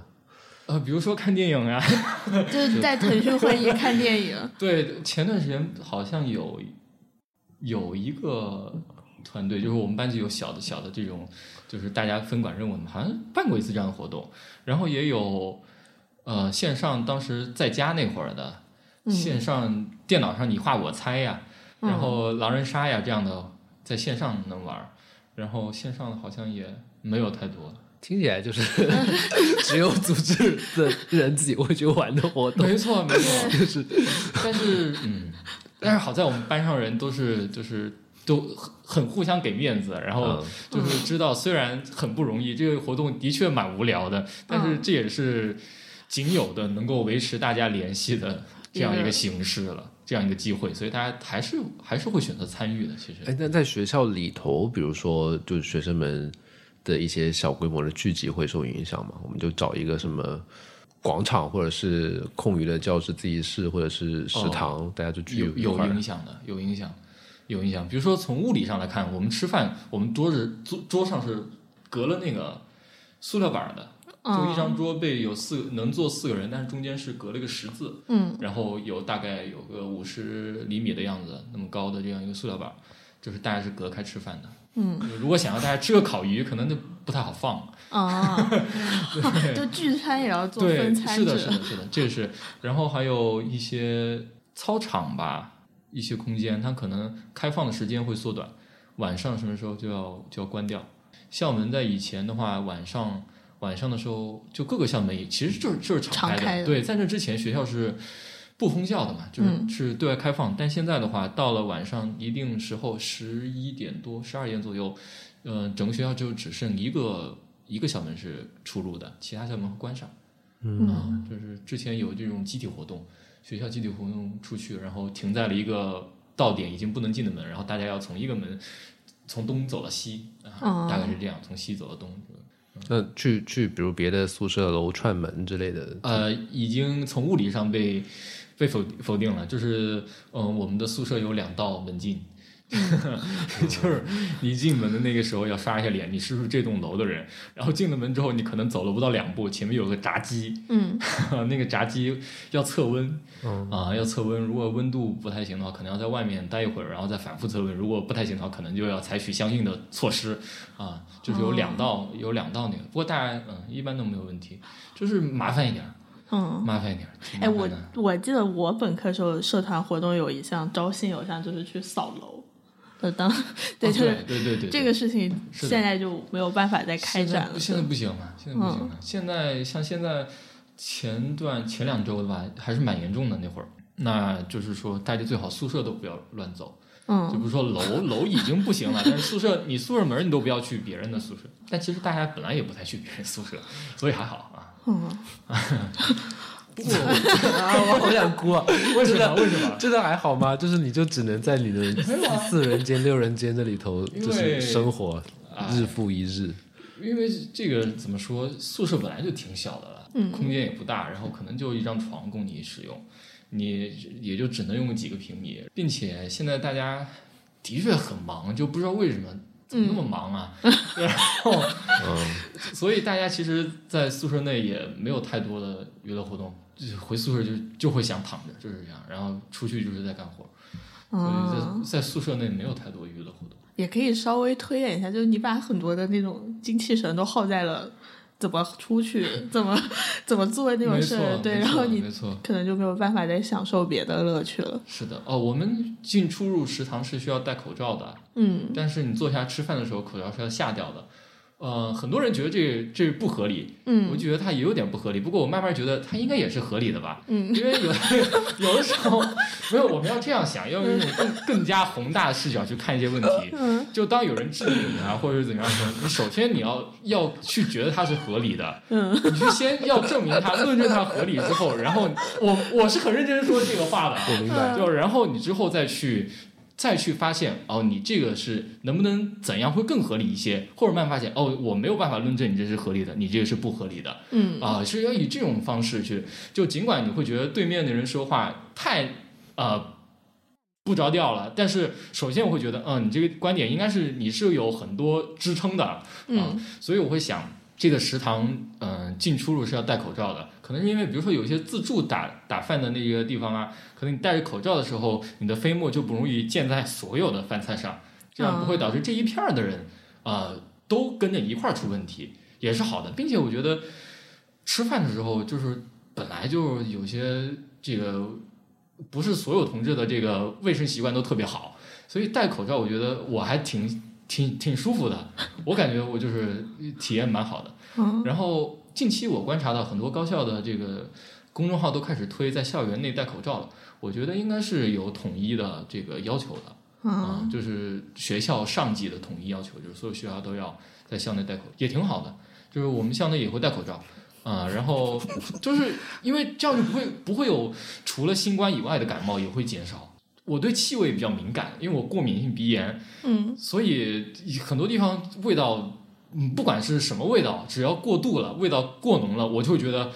呃，比如说看电影啊，<laughs> 就是在腾讯会议看电影。<laughs> 对，前段时间好像有有一个团队，就是我们班级有小的小的这种，就是大家分管任务嘛，好像办过一次这样的活动，然后也有呃线上当时在家那会儿的、线上电脑上你画我猜呀，然后狼人杀呀这样的，在线上能玩，然后线上的好像也没有太多。听起来就是 <laughs> 只有组织的人自己会去玩的活动。没错，没错，<laughs> 就是，但是，嗯，但是好在我们班上人都是就是都很很互相给面子，然后嗯就是知道虽然很不容易，这个活动的确蛮无聊的，但是这也是仅有的能够维持大家联系的这样一个形式了，这样一个机会，所以大家还是还是会选择参与的。其实，哎，那在学校里头，比如说，就是学生们的一些小规模的聚集会受影响吗？我们就找一个什么广场，或者是空余的教室自习室，或者是食堂，大家就聚一块有影响的，有影响，有影响。比如说从物理上来看，我们吃饭，我们桌子桌桌上是隔了那个塑料板儿的，就一张桌被有四能坐四个人，但是中间是隔了一个十字，嗯，然后有大概有个五十厘米的样子那么高的这样一个塑料板儿，就是大家是隔开吃饭的。嗯，如果想要大家吃个烤鱼，可能就不太好放。啊，<laughs> 就聚餐也要做，分餐制是的，是的，是的，这个是。然后还有一些操场吧，一些空间，它可能开放的时间会缩短，晚上什么时候就要就要关掉。校门在以前的话，晚上晚上的时候，就各个校门也其实就是就是敞开的对，在这之前学校是不封校的嘛，就是、嗯是对外开放。但现在的话，到了晚上一定时候，十一点多、十二点左右，呃，整个学校就只剩一个一个校门是出入的，其他校门会关上。嗯啊，就是之前有这种集体活动，学校集体活动出去，然后停在了一个到点已经不能进的门，然后大家要从一个门从东走到西啊，哦大概是这样，从西走到东。那去去，比如别的宿舍楼串门之类的，呃，已经从物理上被被否否定了，就是嗯、呃我们的宿舍有两道门禁。<laughs> 就是你进门的那个时候要刷一下脸，你是不是这栋楼的人？然后进了门之后，你可能走了不到两步，前面有个闸机，嗯 <laughs> 那个闸机要测温，啊，要测温。如果温度不太行的话，可能要在外面待一会儿，然后再反复测温。如果不太行的话，可能就要采取相应的措施，啊，就是有两道，有两道那个。不过大家嗯，一般都没有问题，就是麻烦一点儿，嗯。麻烦一点儿。哎，我我记得我本科时候社团活动有一项招新有项就是去扫楼，呃，当 <laughs> 对，哦就是对对对，这个事情现在就没有办法再开展了。现在不行了，现在不行了。现在像现在前段前两周的吧，还是蛮严重的那会儿。那就是说，大家最好宿舍都不要乱走。就比如说楼楼已经不行了，但是宿舍你宿舍门你都不要去别人的宿舍。但其实大家本来也不太去别人宿舍，所以还好啊。嗯，<laughs> 不过啊，我好想哭啊！为什么？为什么？真的还好吗？就是你就只能在你的四人间、六人间这里头，就是生活，啊日复一日。因为这个怎么说，宿舍本来就挺小的了，嗯空间也不大，然后可能就一张床供你使用，你也就只能用几个平米，并且现在大家的确很忙，就不知道为什么。怎么那么忙啊？<laughs> 然后，所以大家其实，在宿舍内也没有太多的娱乐活动，就是回宿舍就就会想躺着，就是这样，然后出去就是在干活，所以在在宿舍内没有太多娱乐活动。也可以稍微推演一下，就是你把很多的那种精气神都耗在了怎么出去、怎么怎么做那种事儿，对，然后你，可能就没有办法再享受别的乐趣了。是的哦，我们进出入食堂是需要戴口罩的，嗯但是你坐下吃饭的时候口罩是要下掉的。呃，很多人觉得这这不合理，我嗯觉得它也有点不合理。不过我慢慢觉得它应该也是合理的吧，嗯因为有 <laughs> 有的时候没有，我们要这样想，要用一种更更加宏大的视角去看一些问题。嗯就当有人质疑你啊，或者是怎么样的时候，你首先你要要去觉得它是合理的，嗯你去先要证明它，论证它合理之后，然后我我是很认真说这个话的，我明白。就然后你之后再去再去发现哦，你这个是能不能怎样会更合理一些，或者慢慢发现哦，我没有办法论证你这是合理的，你这个是不合理的嗯啊、是要以这种方式去，就尽管你会觉得对面的人说话太呃。不着调了，但是首先我会觉得，嗯，你这个观点应该是你是有很多支撑的，嗯所以我会想，这个食堂，嗯、进出入是要戴口罩的。可能是因为，比如说有一些自助打打饭的那个地方啊，可能你戴着口罩的时候，你的飞沫就不容易溅在所有的饭菜上，这样不会导致这一片儿的人，啊都跟着一块儿出问题，也是好的。并且我觉得吃饭的时候，就是本来就有些这个不是所有同志的这个卫生习惯都特别好，所以戴口罩，我觉得我还挺挺挺舒服的。我感觉我就是体验蛮好的。<laughs> 嗯然后近期我观察到很多高校的这个公众号都开始推在校园内戴口罩了，我觉得应该是有统一的这个要求的啊、嗯就是学校上级的统一要求，就是所有学校都要在校内戴口，也挺好的。就是我们校内也会戴口罩。啊、然后就是因为这样就不会不会有除了新冠以外的感冒也会减少。我对气味比较敏感，因为我过敏性鼻炎，嗯所以很多地方味道，嗯，不管是什么味道，只要过度了，味道过浓了，我就觉得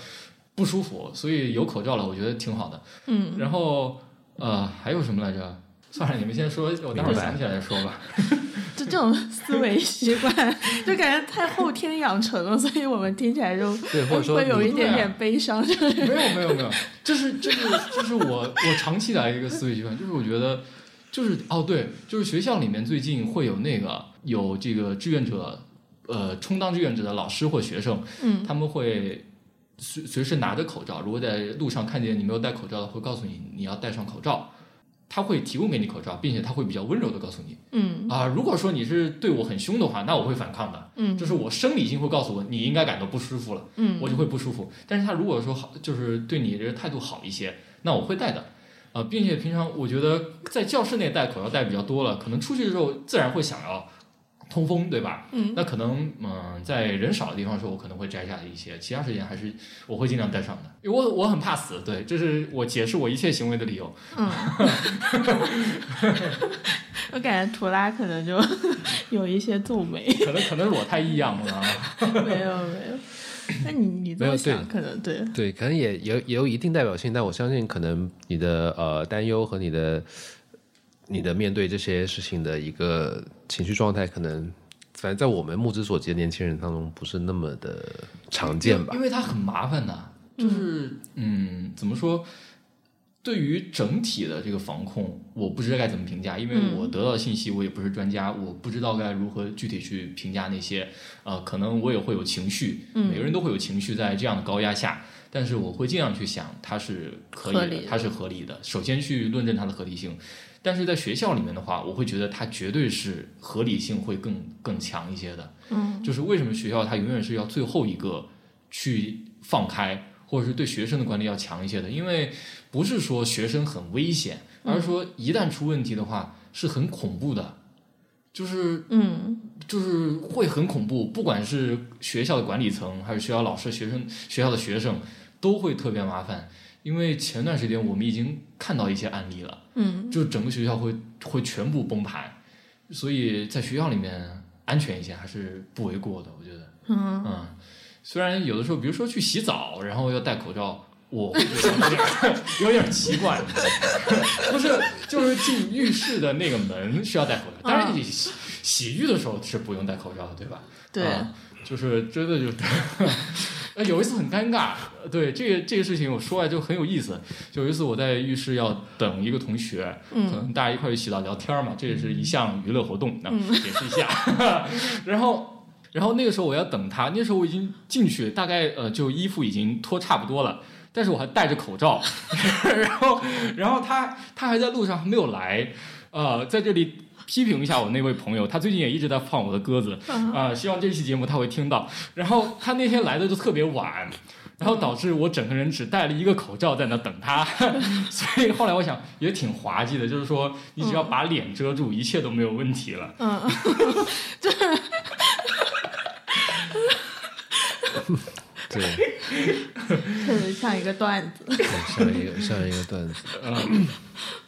不舒服。所以有口罩了，我觉得挺好的。嗯，然后呃，还有什么来着？算了，你们先说，我待会儿想起来再说吧。<laughs> 就这种思维习惯，就感觉太后天养成了，所以我们听起来就对，或者说会有一点点悲伤。就是没有没有没有，这是这是这是我我长期以来的一个思维习惯，就是我觉得就是哦对，就是学校里面最近会有那个有这个志愿者，呃，充当志愿者的老师或学生，嗯他们会随随时拿着口罩，如果在路上看见你没有戴口罩的，会告诉你你要戴上口罩。他会提供给你口罩，并且他会比较温柔的告诉你嗯啊、如果说你是对我很凶的话，那我会反抗的。嗯就是我生理性会告诉我你应该感到不舒服了。嗯我就会不舒服。但是他如果说好，就是对你的态度好一些，那我会戴的。啊、并且平常我觉得在教室内戴口罩戴比较多了，可能出去的时候自然会想要通风，对吧？嗯那可能嗯、在人少的地方的时候，我可能会摘下一些，其他时间还是我会尽量戴上的，因为我我很怕死，对，这是我解释我一切行为的理由。嗯，我感觉图拉可能就 <laughs> 有一些皱眉，可能可能是我太异样了啊。没有没有。那你你这没有么想，可能对，对，可能也也有也有一定代表性，但我相信可能你的呃担忧和你的你的面对这些事情的一个情绪状态，可能反正在我们目之所及的年轻人当中不是那么的常见吧因。为它很麻烦呐，就是嗯怎么说？对于整体的这个防控，我不知道该怎么评价，因为嗯我得到的信息我也不是专家，我不知道该如何具体去评价那些，呃，可能我也会有情绪，嗯每个人都会有情绪在这样的高压下，但是我会尽量去想它是可以的，合理的它是合理的，首先去论证它的合理性。但是在学校里面的话，我会觉得它绝对是合理性会更更强一些的。嗯就是为什么学校它永远是要最后一个去放开，或者是对学生的管理要强一些的，因为不是说学生很危险，而是说一旦出问题的话是很恐怖的，就是嗯就是会很恐怖，不管是学校的管理层，还是学校老师、学生、学校的学生，都会特别麻烦。因为前段时间我们已经看到一些案例了，嗯就整个学校会会全部崩盘，所以在学校里面安全一些还是不为过的，我觉得。嗯嗯，虽然有的时候，比如说去洗澡，然后要戴口罩，我会觉得有点 <laughs> 有点奇怪，<laughs> 不是，就是进浴室的那个门需要戴口罩，当然你洗洗浴的时候是不用戴口罩的，对吧？对啊就是真的就，<laughs> 呃有一次很尴尬，对这个这个事情我说来就很有意思。有一次我在浴室要等一个同学，嗯可能大家一块儿去洗澡聊天嘛，这也是一项娱乐活动，那解释一下。<laughs> 然后然后那个时候我要等他，那时候我已经进去，大概呃就衣服已经脱差不多了。但是我还戴着口罩 <laughs> <laughs> 然后，然后他他还在路上还没有来，呃，在这里批评一下我那位朋友，他最近也一直在放我的鸽子，啊、希望这期节目他会听到。然后他那天来的就特别晚，然后导致我整个人只戴了一个口罩在那等他，<laughs> 所以后来我想也挺滑稽的，就是说你只要把脸遮住，一切都没有问题了。嗯，<laughs> <laughs> 对，确实像一个段子。对像一个像一个段子。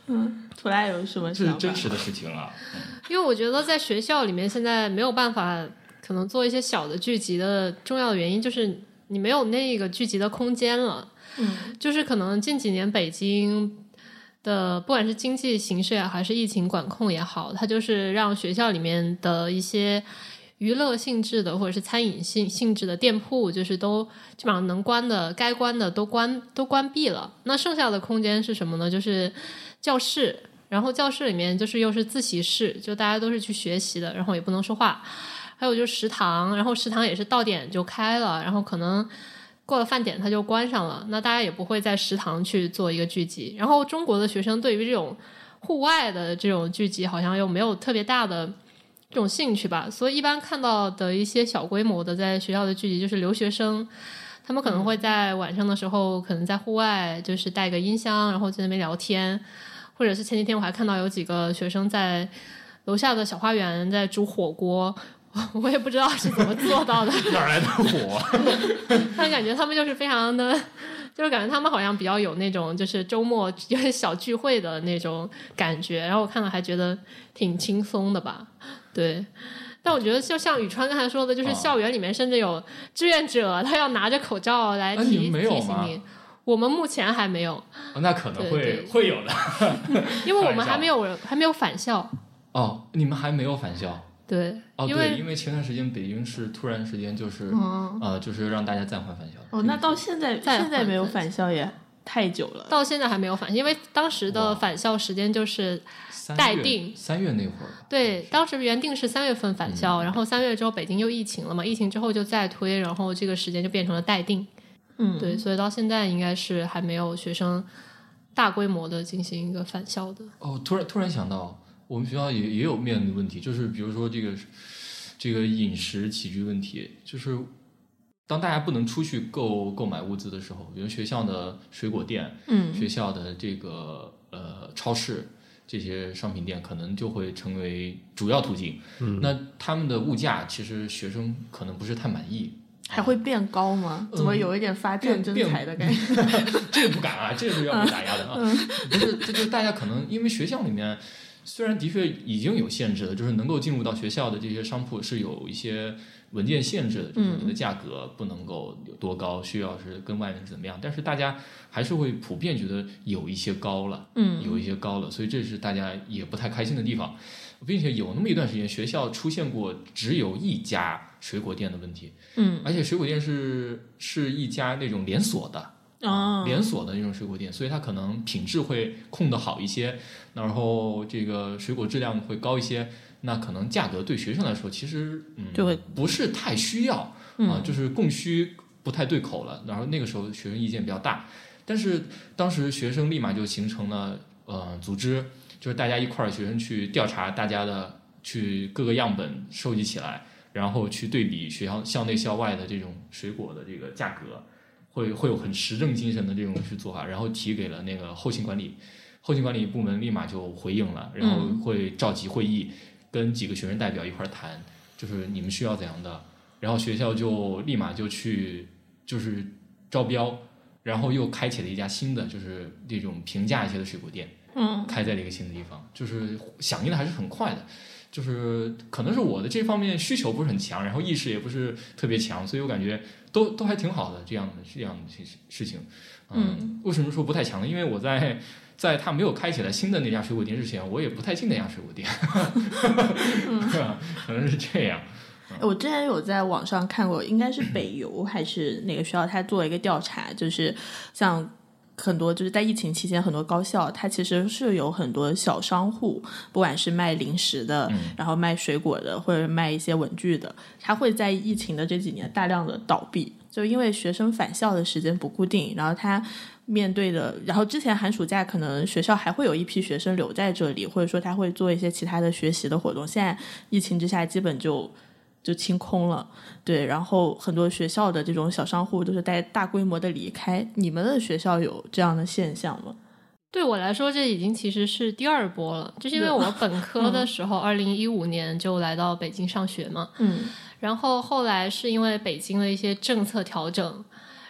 <laughs> 图拉有什么这？是真实的事情啊，<laughs> 因为我觉得在学校里面现在没有办法可能做一些小的聚集的重要的原因就是你没有那个聚集的空间了。嗯，就是可能近几年北京的不管是经济形势啊，还是疫情管控也好，它就是让学校里面的一些娱乐性质的或者是餐饮性性质的店铺，就是都基本上能关的、该关的都关都关闭了。那剩下的空间是什么呢？就是教室。然后教室里面就是又是自习室，就大家都是去学习的，然后也不能说话。还有就是食堂，然后食堂也是到点就开了，然后可能过了饭点它就关上了，那大家也不会在食堂去做一个聚集。然后中国的学生对于这种户外的这种聚集，好像又没有特别大的这种兴趣吧，所以一般看到的一些小规模的在学校的聚集，就是留学生。他们可能会在晚上的时候，可能在户外，就是带个音箱，然后在那边聊天，或者是前几天我还看到有几个学生在楼下的小花园在煮火锅，<laughs> 我也不知道是怎么做到的，<laughs> 哪儿来的火？<laughs> 但感觉他们就是非常的，就是感觉他们好像比较有那种就是周末有点小聚会的那种感觉，然后我看了还觉得挺轻松的吧，对。但我觉得就像宇川刚才说的，就是啊校园里面甚至有志愿者，他要拿着口罩来提、提醒你。我们目前还没有，哦那可能会会有的。<laughs> 因为我们还没有还没有返校。哦，你们还没有返校？对，哦，对，因为因为前段时间北京市突然时间就是、嗯，呃，就是让大家暂缓返校。哦，那到现在现在没有返校也太久了。到现在还没有返，因为当时的返校时间就是待定三月那会儿，对，当时原定是三月份返校，然后三月之后北京又疫情了嘛，疫情之后就再推，然后这个时间就变成了待定。嗯，对，所以到现在应该是还没有学生大规模的进行一个返校的。哦，突然突然想到，我们学校也也有面临的问题，就是比如说这个这个饮食起居问题，就是当大家不能出去购购买物资的时候，比如学校的水果店、嗯学校的这个呃超市这些商品店，可能就会成为主要途径。嗯，那他们的物价其实学生可能不是太满意。还会变高吗？怎么有一点发战争变财的感觉？<laughs> 这个不敢啊，这个是要被打压的啊。<laughs> 不是，这就大家可能因为学校里面虽然的确已经有限制了，就是能够进入到学校的这些商铺是有一些文件限制的，就是你的价格不能够有多高，需要是跟外面怎么样，但是大家还是会普遍觉得有一些高了，嗯，有一些高了，所以这是大家也不太开心的地方，并且有那么一段时间，学校出现过只有一家水果店的问题，嗯，而且水果店是是一家那种连锁的，哦，连锁的那种水果店，所以它可能品质会控得好一些，然后这个水果质量会高一些，那可能价格对学生来说其实嗯就会不是太需要啊、嗯。就是供需不太对口了，然后那个时候学生意见比较大，但是当时学生立马就形成了呃组织，就是大家一块儿学生去调查大家的去各个样本收集起来，然后去对比学校校内校外的这种水果的这个价格。会会有很实证精神的这种去做法，然后提给了那个后勤管理，后勤管理部门立马就回应了，然后会召集会议，跟几个学生代表一块儿谈，就是你们需要怎样的，然后学校就立马就去就是招标，然后又开启了一家新的就是这种平价一些的水果店，嗯开在了一个新的地方，就是响应的还是很快的。就是可能是我的这方面需求不是很强，然后意识也不是特别强，所以我感觉都都还挺好的这样的这样的事事情。嗯，为什么说不太强呢？因为我在在他没有开起来新的那家水果店之前，我也不太进那家水果店，<laughs> 可能是这样。我之前有在网上看过，应该是北邮还是哪个学校，他做了一个调查，就是像很多就是在疫情期间，很多高校它其实是有很多小商户，不管是卖零食的，然后卖水果的，或者卖一些文具的，它会在疫情的这几年大量的倒闭，就因为学生返校的时间不固定，然后他。面对的，然后之前寒暑假可能学校还会有一批学生留在这里，或者说他会做一些其他的学习的活动。现在疫情之下，基本就就清空了。对，然后很多学校的这种小商户都是在大规模的离开。你们的学校有这样的现象吗？对我来说，这已经其实是第二波了。就是因为我本 <laughs> 科的时候，二零一五年就来到北京上学嘛。嗯。然后后来是因为北京的一些政策调整。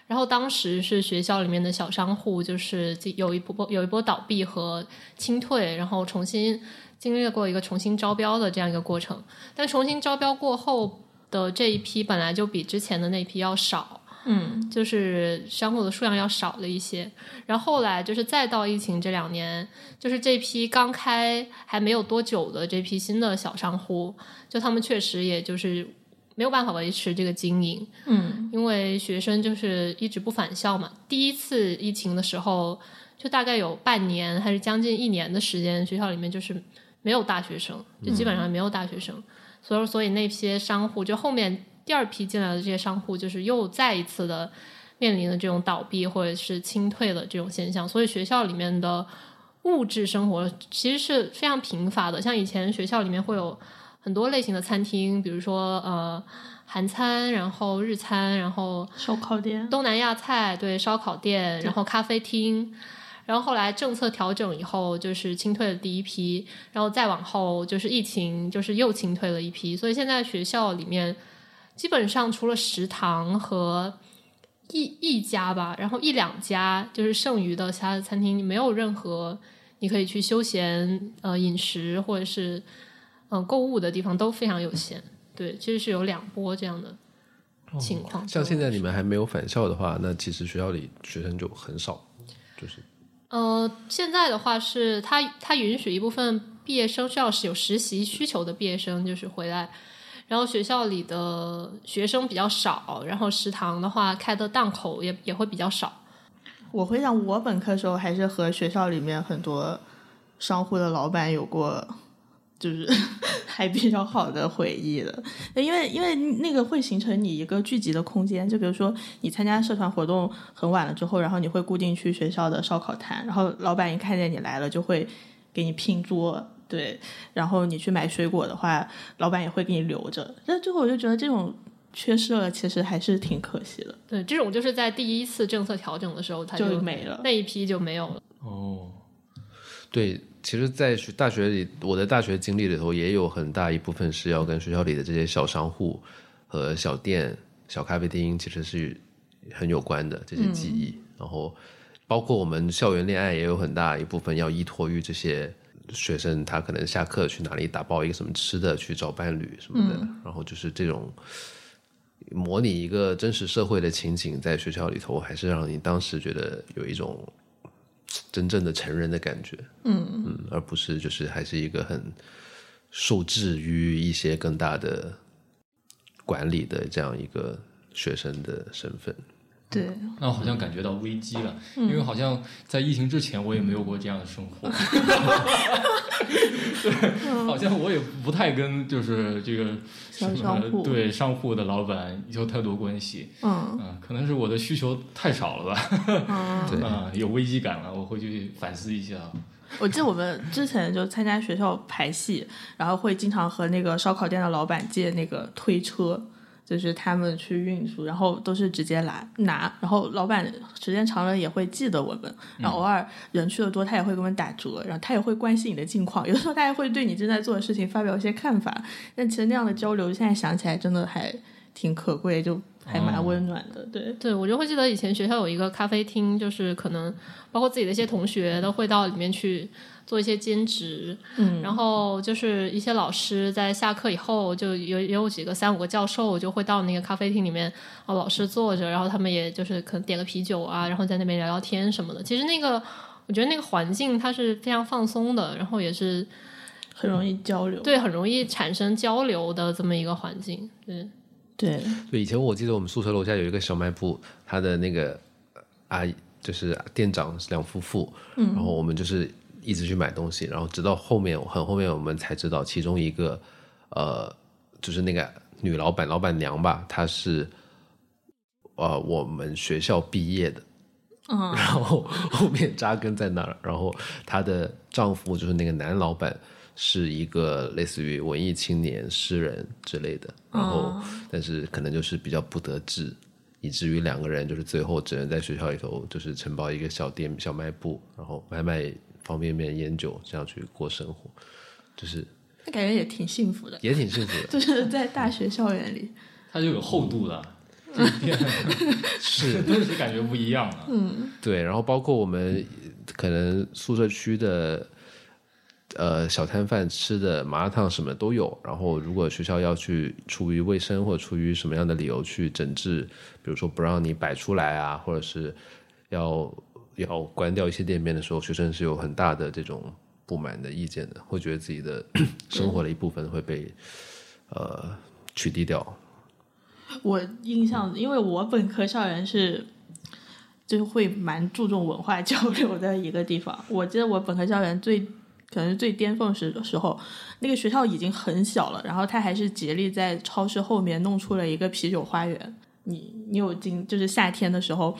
然后当时是学校里面的小商户，就是有一波有一波倒闭和清退，然后重新经历过一个重新招标的这样一个过程。但重新招标过后的这一批本来就比之前的那批要少，嗯，就是商户的数量要少了一些。然后后来就是再到疫情这两年，就是这批刚开还没有多久的这批新的小商户，就他们确实也就是。没有办法维持这个经营，嗯，因为学生就是一直不返校嘛。第一次疫情的时候，就大概有半年还是将近一年的时间，学校里面就是没有大学生，就基本上没有大学生。所以，所以那些商户就后面第二批进来的这些商户，就是又再一次的面临了这种倒闭或者是清退的这种现象。所以，学校里面的物质生活其实是非常贫乏的。像以前学校里面会有。很多类型的餐厅，比如说呃韩餐，然后日餐，然后烧烤店、东南亚菜，对烧烤店，然后咖啡厅，然后后来政策调整以后，就是清退了第一批，然后再往后就是疫情，就是又清退了一批，所以现在学校里面基本上除了食堂和一一家吧，然后一两家就是剩余的其他的餐厅，没有任何你可以去休闲呃饮食或者是。嗯，购物的地方都非常有限。对，其实是有两波这样的情况。像现在你们还没有返校的话，那其实学校里学生就很少，就是。呃，现在的话是他他允许一部分毕业生需要是有实习需求的毕业生就是回来，然后学校里的学生比较少，然后食堂的话开的档口也也会比较少。我回想我本科时候还是和学校里面很多商户的老板有过。就是 <laughs> 还比较好的回忆的，因为因为那个会形成你一个聚集的空间。就比如说你参加社团活动很晚了之后，然后你会固定去学校的烧烤摊，然后老板一看见你来了，就会给你拼桌，对。然后你去买水果的话，老板也会给你留着。但最后我就觉得这种缺失了，其实还是挺可惜的。对，这种就是在第一次政策调整的时候，它就没了，那一批就没有了。哦，对。其实，在学大学里，我的大学经历里头也有很大一部分是要跟学校里的这些小商户和小店、小咖啡厅，其实是很有关的这些记忆。然后，包括我们校园恋爱也有很大一部分要依托于这些学生，他可能下课去哪里打包一个什么吃的，去找伴侣什么的。然后就是这种模拟一个真实社会的情景，在学校里头，还是让你当时觉得有一种。真正的成人的感觉，嗯嗯，而不是就是还是一个很受制于一些更大的管理的这样一个学生的身份。对，那我好像感觉到危机了，因为好像在疫情之前我也没有过这样的生活。<laughs> 对，好像我也不太跟就是这个对商户的老板有太多关系。嗯可能是我的需求太少了吧。嗯，<laughs> 啊，有危机感了，我回去反思一下。我记得我们之前就参加学校排戏，然后会经常和那个烧烤店的老板借那个推车。就是他们去运输，然后都是直接来拿，然后老板时间长了也会记得我们，然后偶尔人去的多，他也会给我们打折，然后他也会关心你的近况，有的时候他也会对你正在做的事情发表一些看法。但其实那样的交流，现在想起来真的还挺可贵，就还蛮温暖的。对，对我就会记得以前学校有一个咖啡厅，就是可能包括自己的一些同学都会到里面去。做一些兼职，嗯，然后就是一些老师在下课以后，就有也有几个三五个教授就会到那个咖啡厅里面，啊，老师坐着，然后他们也就是可能点个啤酒啊，然后在那边聊聊天什么的。其实那个我觉得那个环境它是非常放松的，然后也是很容易交流。对，很容易产生交流的这么一个环境。对，对，对，以前我记得我们宿舍楼下有一个小卖部，他的那个阿姨就是店长是两夫妇，嗯，然后我们就是一直去买东西，然后直到后面很后面我们才知道，其中一个呃，就是那个女老板老板娘吧，她是呃我们学校毕业的，嗯，然后后面扎根在那儿，然后她的丈夫就是那个男老板。是一个类似于文艺青年、诗人之类的，然后但是可能就是比较不得志，以至于两个人就是最后只能在学校里头就是承包一个小店、小卖部，然后买卖方便面、烟酒，这样去过生活，就是那感觉也挺幸福的，也挺幸福的。<laughs> 就是在大学校园里，<laughs> 它就有厚度了，<laughs> 是真是感觉不一样了。嗯，对，然后包括我们可能宿舍区的。呃，小摊贩吃的麻辣烫什么都有。然后，如果学校要去出于卫生或者出于什么样的理由去整治，比如说不让你摆出来啊，或者是要要关掉一些店面的时候，学生是有很大的这种不满的意见的，会觉得自己的 <clears throat> 生活的一部分会被呃取缔掉。我印象，因为我本科校园是就会蛮注重文化交流的一个地方。我记得我本科校园最。可能最巅峰时的时候，那个学校已经很小了，然后他还是竭力在超市后面弄出了一个啤酒花园。你你有经，就是夏天的时候，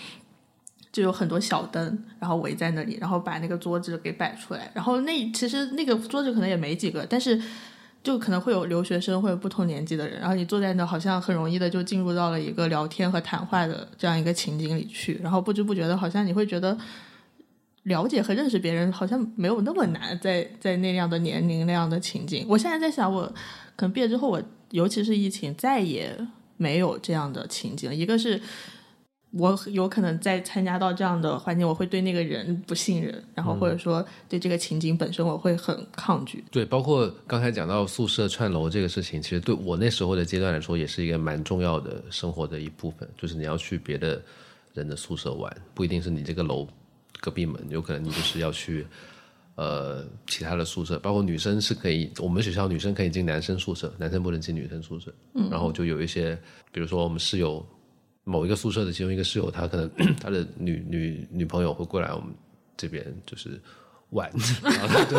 就有很多小灯，然后围在那里，然后把那个桌子给摆出来。然后那其实那个桌子可能也没几个，但是就可能会有留学生或者不同年纪的人，然后你坐在那，好像很容易的就进入到了一个聊天和谈话的这样一个情景里去，然后不知不觉的，好像你会觉得。了解和认识别人好像没有那么难，在在那样的年龄那样的情景。我现在在想，我可能毕业之后，我尤其是疫情，再也没有这样的情景。一个是我有可能在参加到这样的环境，我会对那个人不信任，然后或者说对这个情景本身我会很抗拒。对，包括刚才讲到宿舍串楼这个事情，其实对我那时候的阶段来说，也是一个蛮重要的生活的一部分。就是你要去别的人的宿舍玩，不一定是你这个楼。隔壁门有可能你就是要去，呃，其他的宿舍，包括女生是可以，我们学校女生可以进男生宿舍，男生不能进女生宿舍。嗯，然后就有一些，比如说我们室友某一个宿舍的其中一个室友，他可能 <clears throat> 他的女女女朋友会过来我们这边就是玩，<laughs> 然后他就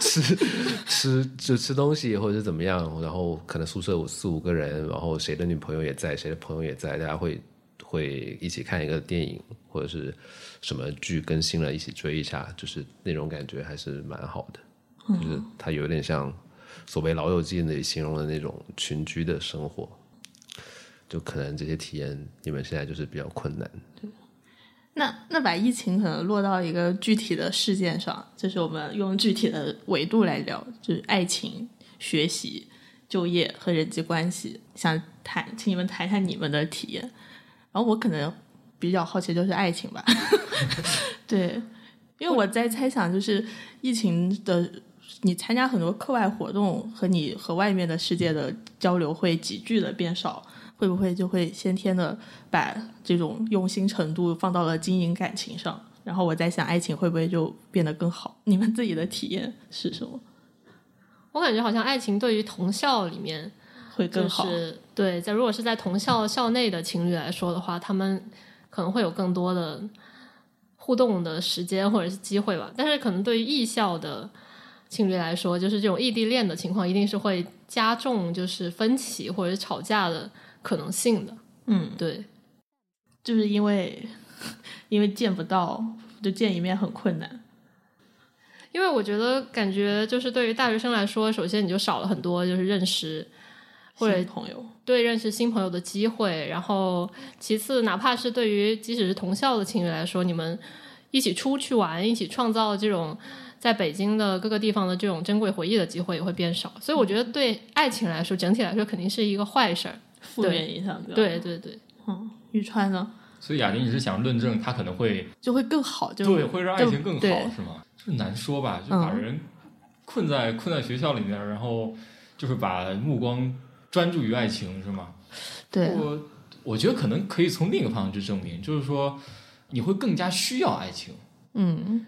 吃 <laughs> 吃就吃东西或者是怎么样，然后可能宿舍有四五个人，然后谁的女朋友也在，谁的朋友也在，大家会会一起看一个电影或者是。什么剧更新了，一起追一下，就是那种感觉还是蛮好的。就是他有点像所谓《老友记》里形容的那种群居的生活。就可能这些体验，你们现在就是比较困难。对那那把疫情可能落到一个具体的事件上，就是我们用具体的维度来聊，就是爱情、学习、就业和人际关系。想谈，请你们谈谈你们的体验。然后我可能。比较好奇就是爱情吧，<laughs> 对，因为我在猜想，就是疫情的，你参加很多课外活动和你和外面的世界的交流会急剧的变少，会不会就会先天的把这种用心程度放到了经营感情上？然后我在想，爱情会不会就变得更好？你们自己的体验是什么？我感觉好像爱情对于同校里面会更好，对，在如果是在同校校内的情侣来说的话，他们。可能会有更多的互动的时间或者是机会吧，但是可能对于艺校的情侣来说，就是这种异地恋的情况，一定是会加重就是分歧或者是吵架的可能性的。嗯，对，就是因为 <laughs> 因为见不到，就见一面很困难。因为我觉得感觉就是对于大学生来说，首先你就少了很多就是认识。或者朋友对认识新朋友的机会，然后其次，哪怕是对于即使是同校的情侣来说，你们一起出去玩，一起创造这种在北京的各个地方的这种珍贵回忆的机会也会变少。所以我觉得对爱情来说，整体来说肯定是一个坏事儿，负面影响。对对对，嗯，玉川呢？所以雅婷，你是想论证他可能会就会更好，就对，会让爱情更好是吗？这难说吧，就把人困在困在学校里面，然后就是把目光。专注于爱情是吗？对，我我觉得可能可以从另一个方向去证明，就是说你会更加需要爱情。嗯，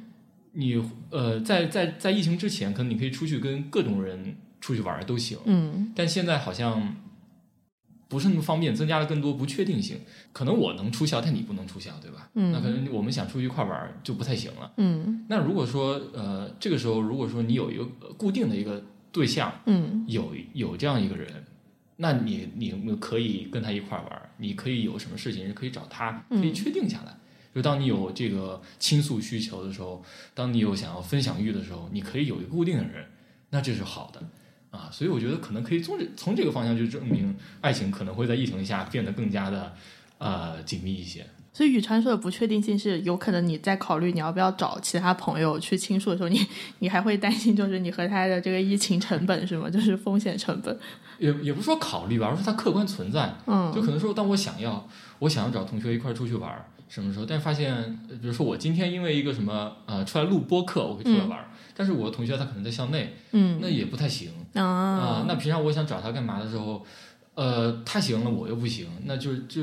你呃，在在在疫情之前，可能你可以出去跟各种人出去玩都行，嗯但现在好像不是那么方便，增加了更多不确定性。可能我能出校，但你不能出校，对吧？嗯那可能我们想出去一块玩就不太行了。嗯那如果说呃，这个时候如果说你有一个呃固定的一个对象，嗯有有这样一个人，那你你你可以跟他一块玩，你可以有什么事情是可以找他，可以确定下来。就当你有这个倾诉需求的时候，当你有想要分享欲的时候，你可以有一个固定的人，那这是好的啊。所以我觉得可能可以从这从这个方向去证明，爱情可能会在疫情下变得更加的呃紧密一些。所以宇川说的不确定性是有可能你在考虑你要不要找其他朋友去倾诉的时候，你你还会担心就是你和他的这个疫情成本是吗？就是风险成本。也也不是说考虑吧，而是它客观存在。嗯就可能说，当我想要，我想要找同学一块儿出去玩儿，什么时候？但是发现，呃比如说我今天因为一个什么呃出来录播课，我可以出来玩儿，但是我的同学他可能在校内，嗯那也不太行啊、啊那平常我想找他干嘛的时候，呃，他行了，我又不行，那就就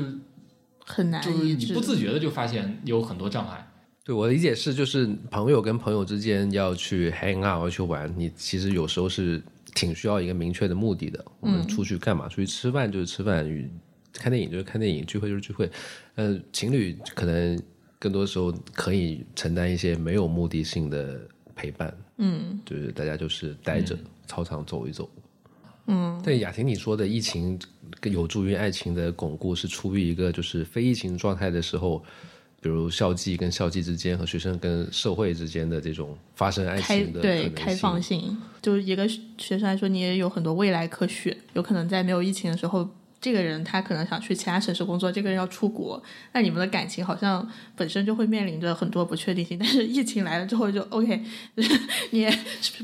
很难就是你不。自觉的就发现有很多障碍。对我的理解是，就是朋友跟朋友之间要去 hang out 要去玩，你其实有时候是挺需要一个明确的目的的。我们出去干嘛？出去吃饭就是吃饭，与看电影就是看电影，聚会就是聚会。呃，情侣可能更多时候可以承担一些没有目的性的陪伴，嗯就是大家就是待着、操场走一走。嗯，对雅婷你说的疫情有助于爱情的巩固，是出于一个就是非疫情状态的时候，比如校际跟校际之间和学生跟社会之间的这种发生爱情的对开放性。性，就是一个学生来说，你也有很多未来可选，有可能在没有疫情的时候。这个人他可能想去其他城市工作，这个人要出国，那你们的感情好像本身就会面临着很多不确定性。<laughs> 但是疫情来了之后就 OK，<laughs> 你也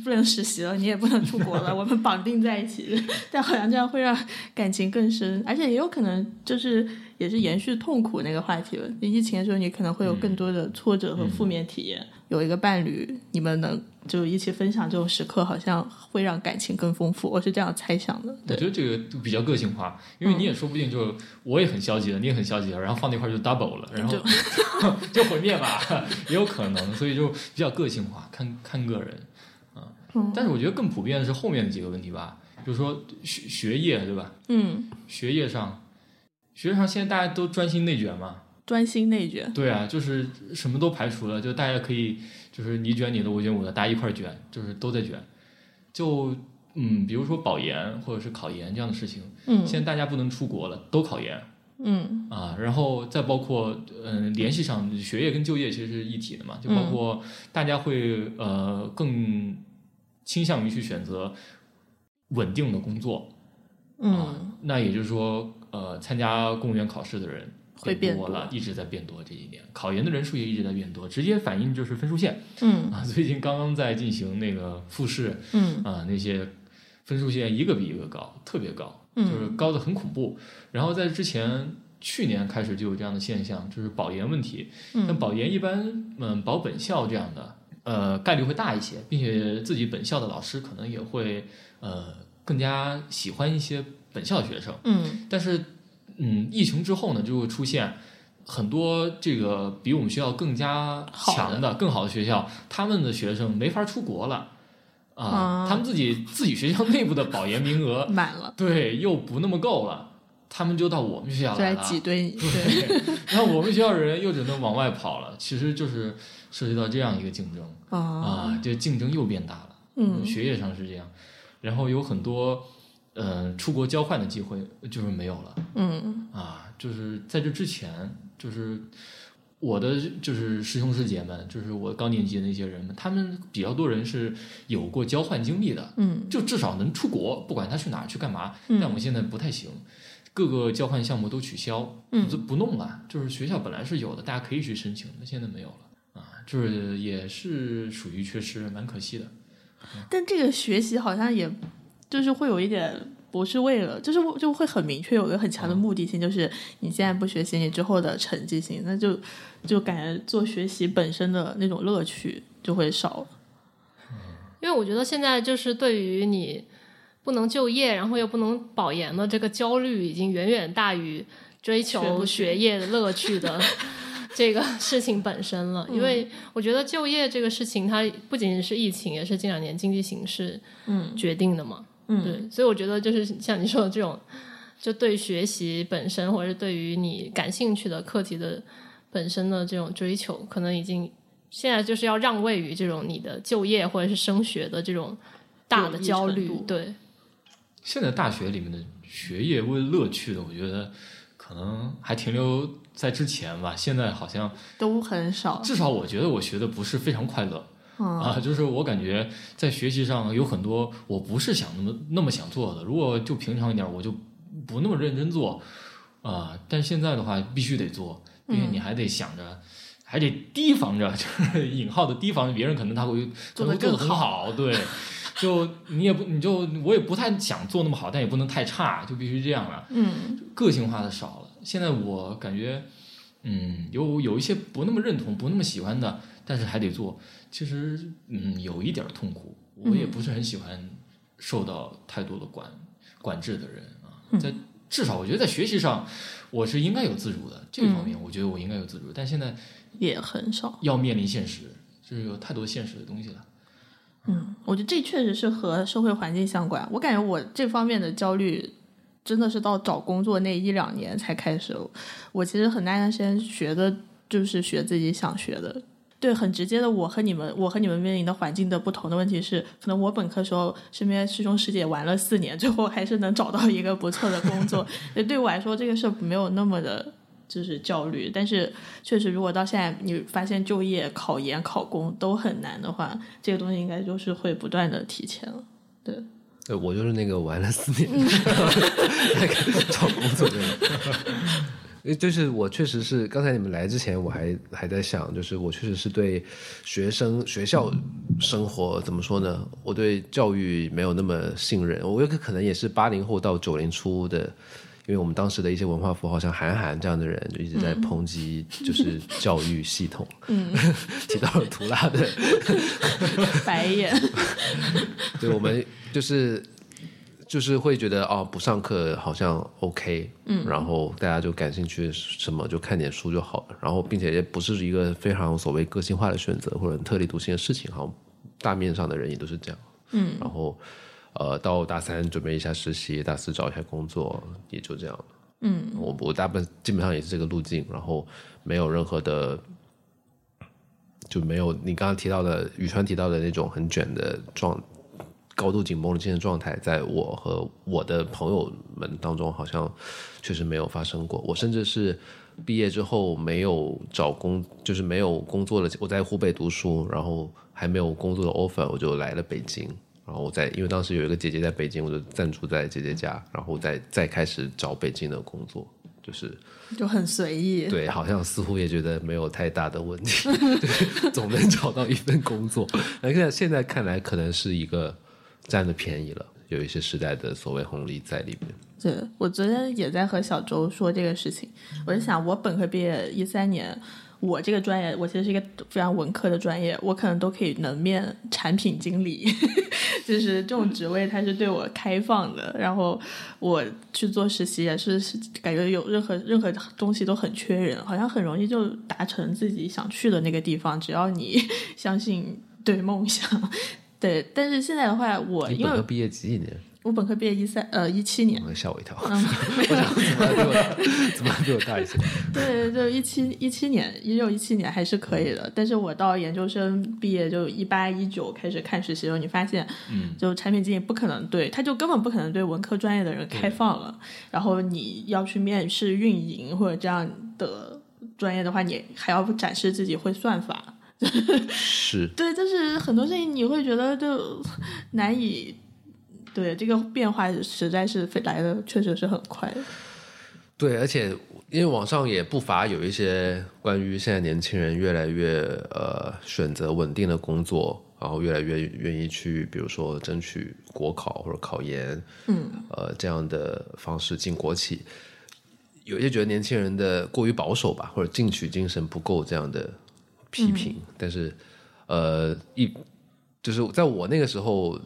不能实习了，你也不能出国了，<laughs> 我们绑定在一起，但好像这样会让感情更深，而且也有可能就是也是延续痛苦那个话题了。疫情的时候，你可能会有更多的挫折和负面体验。有一个伴侣，你们能就一起分享这种时刻，好像会让感情更丰富。我是这样猜想的。对，我觉得这个比较个性化，因为你也说不定就我也很消极的，你也很消极了，然后放那块儿就 double 了，然后就 <laughs> 毁灭吧，<laughs> 也有可能，所以就比较个性化，看看个人啊。但是我觉得更普遍的是后面的几个问题吧，比如说学学业，对吧？嗯，学业上，学业上现在大家都专心内卷嘛，专心内卷。对啊，就是什么都排除了，就大家可以就是你卷你的，我卷我的，大家一块儿卷，就是都在卷。就嗯，比如说保研或者是考研这样的事情，嗯。现在大家不能出国了，都考研嗯。啊，然后再包括嗯、联系上学业跟就业其实是一体的嘛，就包括大家会呃更倾向于去选择稳定的工作，嗯。啊，那也就是说，呃，参加公务员考试的人会变多了，一直在变多。这一年考研的人数也一直在变多，直接反映就是分数线嗯啊。<laughs> 最近刚刚在进行那个复试嗯啊，那些分数线一个比一个高，特别高，嗯就是高的很恐怖。然后在之前去年开始就有这样的现象，就是保研问题。那嗯保研一般，嗯，保本校这样的，呃，概率会大一些，并且自己本校的老师可能也会呃更加喜欢一些本校学生。嗯但是，嗯，疫情之后呢，就会出现很多这个比我们学校更加强的、更好的学校，他们的学生没法出国了啊，啊他们自己自己学校内部的保研名额，<laughs> 满了，对，又不那么够了，他们就到我们学校来来了。挤兑你。对，然后我们学校的人又只能往外跑了，其实就是涉及到这样一个竞争啊，啊，这竞争又变大了。嗯学业上是这样，然后有很多呃出国交换的机会就是没有了嗯啊，就是在这之前，就是我的就是师兄师姐们，就是我高年级的那些人们，他们比较多人是有过交换经历的，嗯就至少能出国，不管他去哪儿去干嘛。嗯但我们现在不太行，各个交换项目都取消，嗯就不弄了。就是学校本来是有的，大家可以去申请的，现在没有了啊，就是也是属于缺失，蛮可惜的。但这个学习好像也就是会有一点不是为了，就是就会很明确有一个很强的目的性，就是你现在不学习，你之后的成绩性，那就就感觉做学习本身的那种乐趣就会少了。因为我觉得现在就是对于你不能就业，然后又不能保研的这个焦虑，已经远远大于追求学学业的乐趣的 <laughs> 这个事情本身了，因为我觉得就业这个事情，它不仅仅是疫情，也是近两年经济形势嗯决定的嘛。嗯，对，所以我觉得就是像你说的这种，就对学习本身，或者是对于你感兴趣的课题的本身的这种追求，可能已经现在就是要让位于这种你的就业或者是升学的这种大的焦虑对，现在大学里面的学业为乐趣的，我觉得可能还停留在之前吧。现在好像都很少。至少我觉得我学的不是非常快乐。嗯啊，就是我感觉在学习上有很多我不是想那么那么想做的。如果就平常一点，我就不那么认真做啊。但现在的话，必须得做，因为你还得想着，还得提防着，<laughs> 就是引号的提防着别人，可能他会做的更很好，对。<laughs> 就你也不，你就我也不太想做那么好，但也不能太差，就必须这样了。嗯个性化的少了。现在我感觉，嗯，有有一些不那么认同、不那么喜欢的，但是还得做。其实，嗯，有一点痛苦。我也不是很喜欢受到太多的管管制的人啊。在至少我觉得在学习上，我是应该有自主的。这个方面，我觉得我应该有自主。但现在也很少。要面临现实，就是有太多现实的东西了。嗯，我觉得这确实是和社会环境相关。我感觉我这方面的焦虑真的是到找工作那一两年才开始。我其实很大段时间学的就是学自己想学的。对，很直接的，我和你们，我和你们面临的环境的不同的问题是，可能我本科时候身边师兄师姐玩了四年，最后还是能找到一个不错的工作。<laughs> 对，对我来说这个事没有那么的，就是焦虑。但是确实，如果到现在你发现就业、考研、考公都很难的话，这个东西应该就是会不断的提前了。对，对我就是那个玩了四年 <laughs> 找工作的就是我确实是刚才你们来之前，我还还在想，就是我确实是对学生学校生活怎么说呢？我对教育没有那么信任。我有可能也是八零后到九零初的，因为我们当时的一些文化符号，像韩寒这样的人，就一直在抨击就是教育系统。嗯，<laughs> 提到了图拉的 <laughs> 白眼。<laughs> 对我们就是就是会觉得哦，不上课好像 OK，嗯，然后大家就感兴趣什么就看点书就好了，然后并且也不是一个非常所谓个性化的选择或者特立独行的事情，好像大面上的人也都是这样，嗯，然后呃到大三准备一下实习，大四找一下工作，也就这样，嗯，我我大部分基本上也是这个路径，然后没有任何的。就没有你刚刚提到的宇川提到的那种很卷的状高度紧绷的精神状态，在我和我的朋友们当中，好像确实没有发生过。我甚至是毕业之后没有找工，就是没有工作的。我在湖北读书，然后还没有工作的 offer，我就来了北京。然后我在，因为当时有一个姐姐在北京，我就暂住在姐姐家，然后再再开始找北京的工作，就是就很随意。对，好像似乎也觉得没有太大的问题，对，<laughs> 总能找到一份工作。那现在现在看来，可能是一个占了便宜了，有一些时代的所谓红利在里面。对我昨天也在和小周说这个事情，我就想，我本科毕业一三年，我这个专业，我其实是一个非常文科的专业，我可能都可以能面产品经理，<laughs> 就是这种职位它是对我开放的。然后我去做实习也是感觉有任何任何东西都很缺人，好像很容易就达成自己想去的那个地方，只要你 <laughs> 相信对梦想。<laughs> 对，但是现在的话，我因为毕业几几年？我本科毕业一三呃一七年，吓我一跳，嗯，<laughs> 我想怎么比我，怎么比我大一些？对，就一七一七年，一六一七年还是可以的。但是我到研究生毕业就一八一九开始看实习的时候，你发现，嗯，就产品经理不可能对，他就根本不可能对文科专业的人开放了。然后你要去面试运营或者这样的专业的话，你还要展示自己会算法。是，<laughs> 对，就是很多事情你会觉得就难以，对这个变化实在是来的确实是很快的。对，而且因为网上也不乏有一些关于现在年轻人越来越呃选择稳定的工作，然后越来越愿意去，比如说争取国考或者考研，嗯，呃这样的方式进国企。有一些觉得年轻人的过于保守吧，或者进取精神不够这样的批评，但是呃一就是在我那个时候。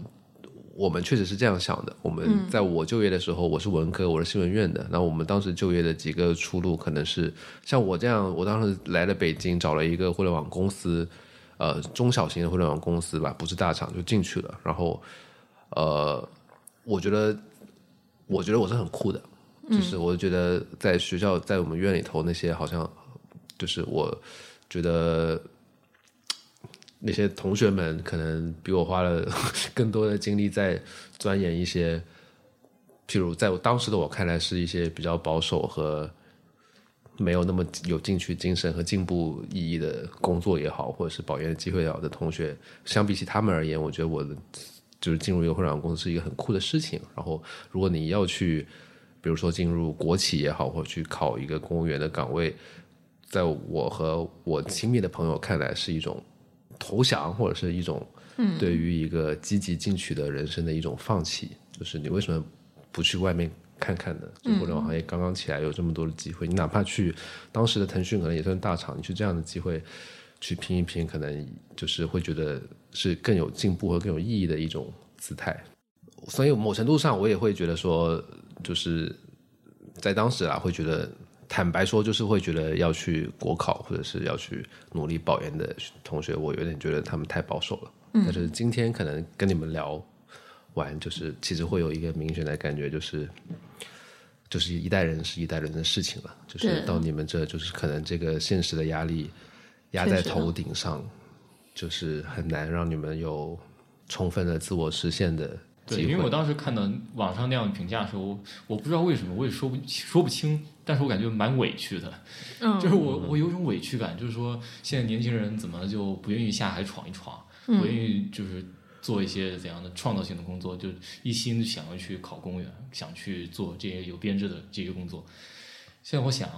我们确实是这样想的。我们在我就业的时候，我是文科，我是新闻院的。那我们当时就业的几个出路，可能是像我这样，我当时来了北京，找了一个互联网公司，呃，中小型的互联网公司吧，不是大厂，就进去了。然后，呃，我觉得，我觉得我是很酷的，就是我觉得在学校，在我们院里头那些，好像就是我觉得。那些同学们可能比我花了 <laughs> 更多的精力在钻研一些，譬如在我当时的我看来是一些比较保守和没有那么有进取精神和进步意义的工作也好，或者是保研的机会也好的同学，相比起他们而言，我觉得我的就是进入一个互联网公司是一个很酷的事情。然后，如果你要去，比如说进入国企也好，或者去考一个公务员的岗位，在我和我亲密的朋友看来是一种。投降或者是一种对于一个积极进取的人生的一种放弃，就是你为什么不去外面看看呢？就互联网行业刚刚起来，有这么多的机会，你哪怕去当时的腾讯可能也算大厂，你去这样的机会去拼一拼，可能就是会觉得是更有进步和更有意义的一种姿态。所以某程度上，我也会觉得说，就是在当时啊，会觉得。坦白说，就是会觉得要去国考或者是要去努力保研的同学，我有点觉得他们太保守了。但是今天可能跟你们聊完，就是其实会有一个明显的感觉，就是就是一代人是一代人的事情了。就是到你们这，就是可能这个现实的压力压在头顶上，就是很难让你们有充分的自我实现的。对，因为我当时看到网上那样的评价的时候，我不知道为什么，我也说不说不清。但是我感觉蛮委屈的，就是我我有种委屈感，就是说现在年轻人怎么就不愿意下海闯一闯，不愿意就是做一些怎样的创造性的工作，就一心想要去考公务员，想去做这些有编制的这些工作。现在我想，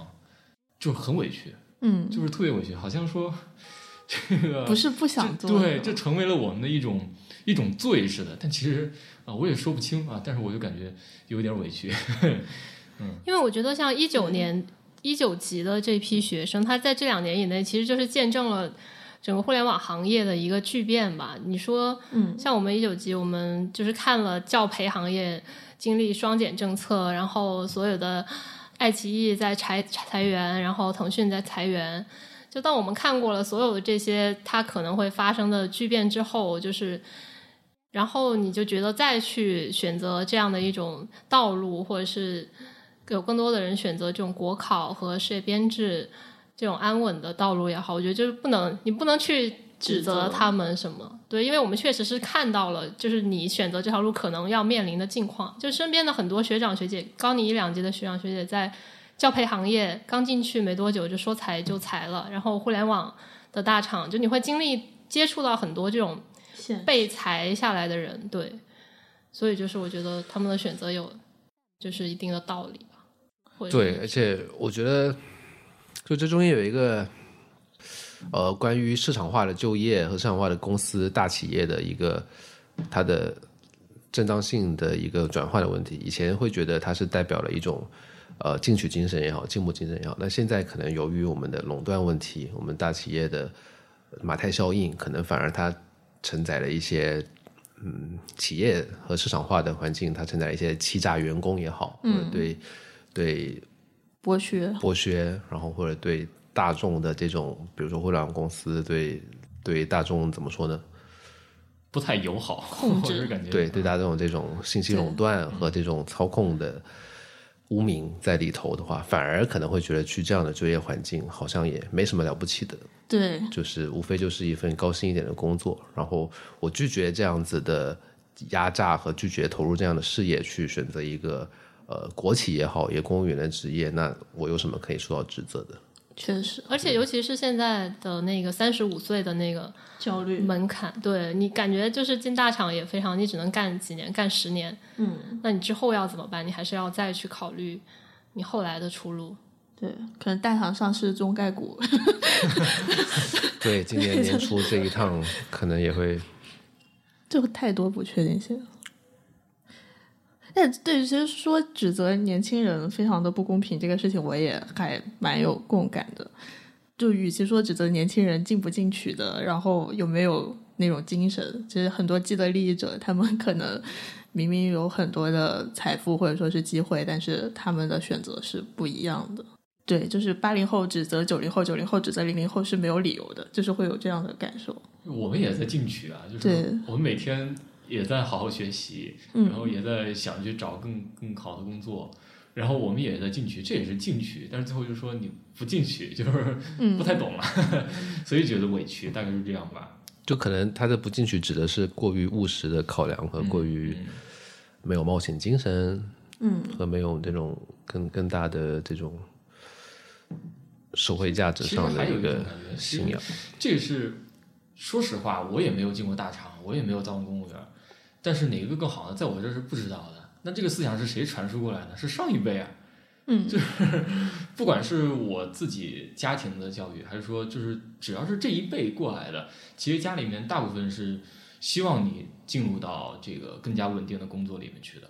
就是很委屈，嗯，就是特别委屈，好像说这个不是不想做，对，这成为了我们的一种一种罪似的。但其实啊，我也说不清啊，但是我就感觉有点委屈。因为我觉得像一九年一九级的这批学生，他在这两年以内，其实就是见证了整个互联网行业的一个巨变吧。你说，嗯，像我们一九级，我们就是看了教培行业经历双减政策，然后所有的爱奇艺在裁裁员，然后腾讯在裁员。就当我们看过了所有的这些它可能会发生的巨变之后，就是，然后你就觉得再去选择这样的一种道路，或者是。有更多的人选择这种国考和事业编制这种安稳的道路也好，我觉得就是不能，你不能去指责他们什么。对，因为我们确实是看到了，就是你选择这条路可能要面临的境况。就身边的很多学长学姐，高你一两级的学长学姐，在教培行业刚进去没多久就说裁就裁了，然后互联网的大厂，就你会经历接触到很多这种被裁下来的人。对，所以就是我觉得他们的选择有就是一定的道理吧。对，而且我觉得，就这中间有一个，呃，关于市场化的就业和市场化的公司大企业的一个它的正当性的一个转换的问题。以前会觉得它是代表了一种呃进取精神也好，进步精神也好。那现在可能由于我们的垄断问题，我们大企业的马太效应，可能反而它承载了一些嗯企业和市场化的环境，它承载了一些欺诈员工也好，或者对。对剥削，剥削，然后或者对大众的这种，比如说互联网公司对对大众怎么说呢？不太友好，<laughs> 控制感觉对对大众这种信息垄断和这种操控的污名在里头的话，反而可能会觉得去这样的就业环境好像也没什么了不起的。对，就是无非就是一份高薪一点的工作，然后我拒绝这样子的压榨和拒绝投入这样的事业，去选择一个。呃，国企也好，也公务员的职业，那我有什么可以受到指责的？确实，而且尤其是现在的那个三十五岁的那个焦虑门槛，对你感觉就是进大厂也非常，你只能干几年，干十年，嗯，那你之后要怎么办？你还是要再去考虑你后来的出路。对，可能大厂上市中概股，<laughs> 对，今年年初这一趟可能也会，<laughs> 就太多不确定性。但对，其实说指责年轻人非常的不公平这个事情，我也还蛮有共感的。就与其说指责年轻人进不进取的，然后有没有那种精神。其实很多既得利益者，他们可能明明有很多的财富或者说是机会，但是他们的选择是不一样的。对，就是八零后指责九零后，九零后指责零零后是没有理由的，就是会有这样的感受。我们也在进取啊，就是我们每天也在好好学习，嗯然后也在想去找更更好的工作，然后我们也在进取，这也是进取，但是最后就说你不进取，就是嗯不太懂了，<laughs> 所以觉得委屈，大概是这样吧。就可能他的不进取指的是过于务实的考量和过于嗯没有冒险精神，嗯，和没有这种更更大的这种社会价值上的一个感觉，信仰。这个是说实话，我也没有进过大厂，我也没有当过公务员，但是哪个更好呢？在我这儿是不知道的。那这个思想是谁传输过来的？是上一辈啊。嗯，就是 <laughs> 不管是我自己家庭的教育，还是说就是只要是这一辈过来的，其实家里面大部分是希望你进入到这个更加稳定的工作里面去的。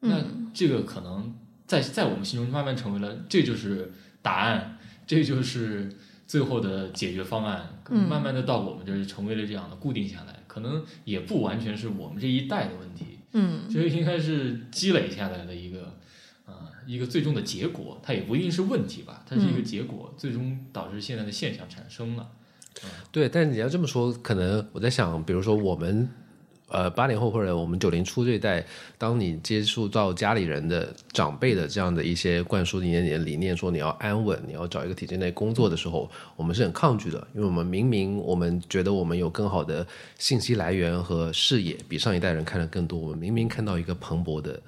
那这个可能在在我们心中慢慢成为了，这就是答案，这就是最后的解决方案。嗯慢慢的到我们这儿成为了这样的固定下来，可能也不完全是我们这一代的问题，嗯这应该是积累下来的一个，呃，一个最终的结果。它也不一定是问题吧，它是一个结果，最终导致现在的现象产生了。对，但是你要这么说，可能我在想，比如说我们呃八零后或者我们九零初这一代，当你接触到家里人的长辈的这样的一些灌输你的你的理念，说你要安稳，你要找一个体制内工作的时候，我们是很抗拒的，因为我们明明我们觉得我们有更好的信息来源和视野，比上一代人看得更多，我们明明看到一个蓬勃的。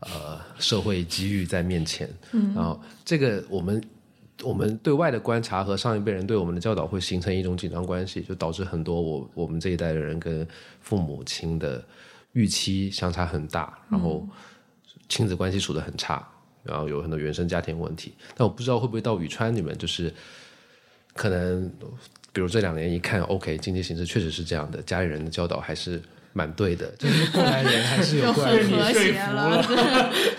呃，社会机遇在面前，嗯，然后这个我们我们对外的观察和上一辈人对我们的教导会形成一种紧张关系，就导致很多我我们这一代的人跟父母亲的预期相差很大，然后亲子关系处得很差，然后有很多原生家庭问题。但我不知道会不会到宇川你们，就是可能比如这两年一看，OK，经济形势确实是这样的，家里人的教导还是蛮对的，<laughs> 就是过来人还是有过来人。很和谐了。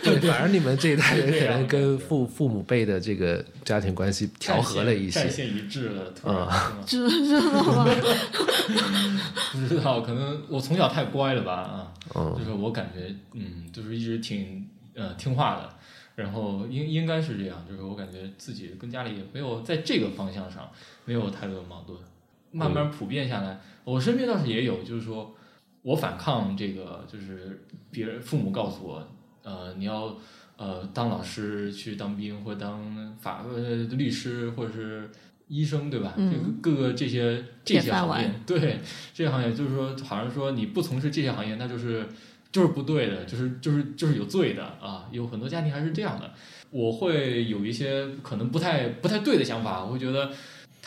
对，反而你们这一代人可能跟父父母辈的这个家庭关系调和了一些。战线一致了，突然、这是吗？<laughs> 不知道，可能我从小太乖了吧啊，嗯。就是我感觉嗯，就是一直挺呃听话的，然后应应该是这样，就是我感觉自己跟家里也没有在这个方向上没有太多的矛盾，慢慢普遍下来，我身边倒是也有，就是说我反抗这个，就是别人父母告诉我，呃，你要呃当老师去当兵或者当法呃律师或者是医生对吧？嗯这个各个这些 <laughs> 这些行业，对这些行业，就是说好像说你不从事这些行业，那就是就是不对的，就是就是就是有罪的啊！有很多家庭还是这样的。我会有一些可能不太不太对的想法，我会觉得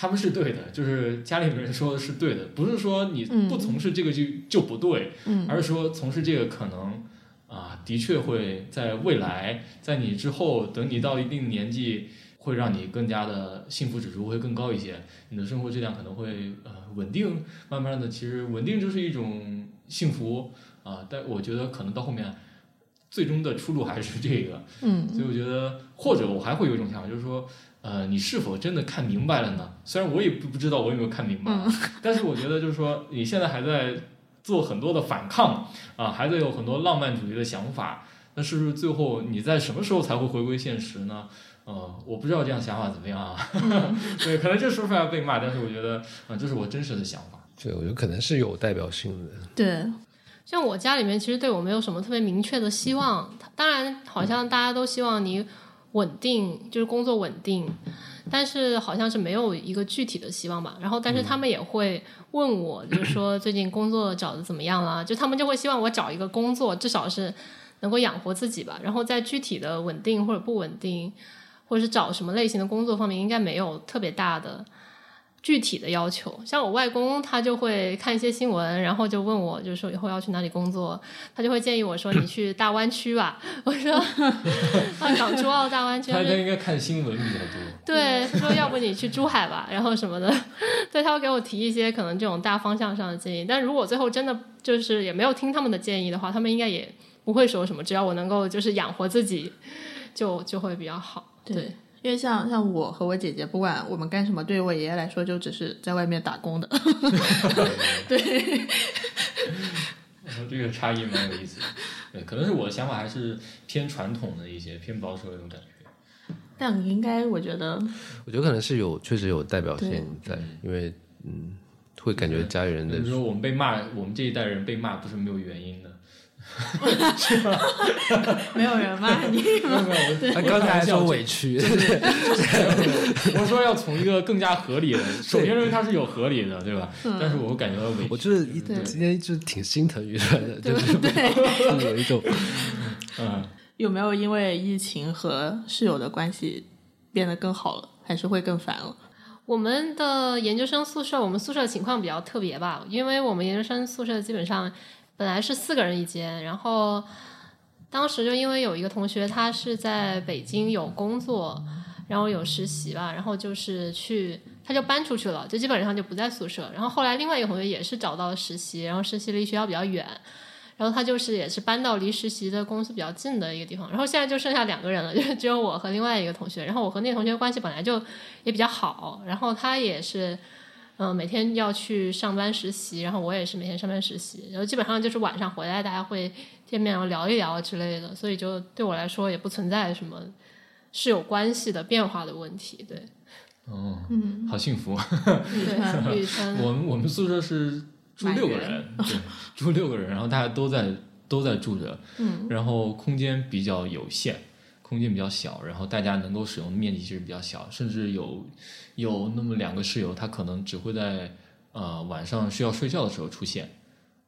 他们是对的，就是家里人说的是对的，不是说你嗯不从事这个就、就不对，嗯而是说从事这个可能啊，的确会在未来，在你之后，等你到一定年纪，会让你更加的幸福指数会更高一些，你的生活质量可能会呃稳定，慢慢的，其实稳定就是一种幸福啊，但我觉得可能到后面。最终的出路还是这个，嗯所以我觉得，或者我还会有一种想法，就是说，呃，你是否真的看明白了呢？虽然我也不不知道我有没有看明白，<laughs> 但是我觉得就是说，你现在还在做很多的反抗啊，还在有很多浪漫主义的想法，那是不是最后你在什么时候才会回归现实呢？呃，我不知道这样想法怎么样啊，<laughs> 对，可能这说出来要被骂，但是我觉得，啊、呃，这是我真实的想法。对，我觉得可能是有代表性的。对，像我家里面其实对我没有什么特别明确的希望，当然好像大家都希望你稳定，就是工作稳定，但是好像是没有一个具体的希望吧。然后，但是他们也会问我，就是说最近工作找的怎么样了？<laughs> 就他们就会希望我找一个工作，至少是能够养活自己吧。然后在具体的稳定或者不稳定，或者是找什么类型的工作方面，应该没有特别大的。具体的要求，像我外公，他就会看一些新闻，然后就问我，就是说以后要去哪里工作，他就会建议我说你去大湾区吧。我说啊，<laughs> 港珠澳大湾区。他他应该看新闻比较多。对，他说要不你去珠海吧，然后什么的。<laughs> 对，他会给我提一些可能这种大方向上的建议，但如果最后真的就是也没有听他们的建议的话，他们应该也不会说什么，只要我能够就是养活自己，就就会比较好。对。因为像像我和我姐姐，不管我们干什么，对于我爷爷来说，就只是在外面打工的。<laughs> 对，<laughs> 这个差异蛮有意思的。对，可能是我的想法还是偏传统的一些，偏保守的那种感觉。但应该我觉得，我觉得可能是有，确实有代表性在，因为嗯，会感觉家里人的比如说我们被骂，我们这一代人被骂不是没有原因的。<laughs> 没有人骂你吗？他刚才还说委屈，<laughs> 我说要从一个更加合理的，首先认为它是有合理的，对吧？但是我感觉到委屈。我就是一今天就是挺心疼于川的，就是对，有一种嗯。有没有因为疫情和室友的关系变得更好了，还是会更烦了？我们的研究生宿舍，我们宿舍情况比较特别吧，因为我们研究生宿舍基本上本来是四个人一间，然后当时就因为有一个同学他是在北京有工作，然后有实习吧，然后就是去他就搬出去了，就基本上就不在宿舍。然后后来另外一个同学也是找到了实习，然后实习离学校比较远。然后他就是也是搬到离实习的公司比较近的一个地方，然后现在就剩下两个人了，就只有我和另外一个同学。然后我和那个同学关系本来就也比较好，然后他也是，嗯，每天要去上班实习，然后我也是每天上班实习，然后基本上就是晚上回来大家会见面然后聊一聊之类的，所以就对我来说也不存在什么是有关系的变化的问题。对，哦，嗯，好幸福。<laughs> <laughs> 我们我们宿舍是。住六个人，<laughs> 对，住六个人，然后大家都在都在住着，嗯，然后空间比较有限，空间比较小，然后大家能够使用的面积其实比较小，甚至有有那么两个室友，他可能只会在呃晚上需要睡觉的时候出现，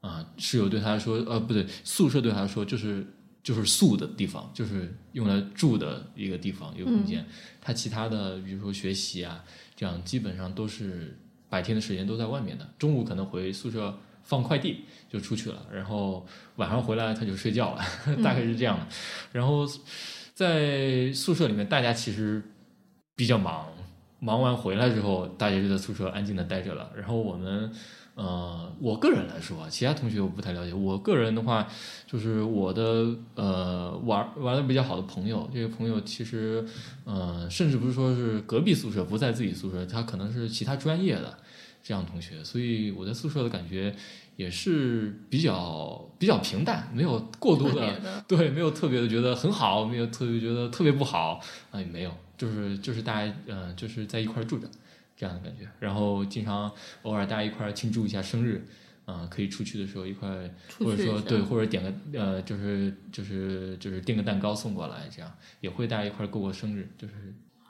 啊，室友对他说，呃，不对，宿舍对他说就是就是宿的地方，就是用来住的一个地方，一个空间，他其他的比如说学习啊，这样基本上都是。白天的时间都在外面的，中午可能回宿舍放快递就出去了，然后晚上回来他就睡觉了，<laughs> 大概是这样的。然后在宿舍里面，大家其实比较忙，忙完回来之后，大家就在宿舍安静的待着了。然后我们，呃，我个人来说，其他同学我不太了解。我个人的话，就是我的呃玩玩的比较好的朋友，这个朋友其实，呃，甚至不是说是隔壁宿舍，不在自己宿舍，他可能是其他专业的。这样同学，所以我在宿舍的感觉也是比较比较平淡，没有过多的 <laughs> 对，没有特别的觉得很好，没有特别觉得特别不好，啊，也没有，就是就是大家嗯，就是在一块住着这样的感觉，然后经常偶尔大家一块庆祝一下生日，啊，可以出去的时候一块，或者说对，或者点个呃，就是就是就是订个蛋糕送过来，这样也会大家一块过过生日，就是。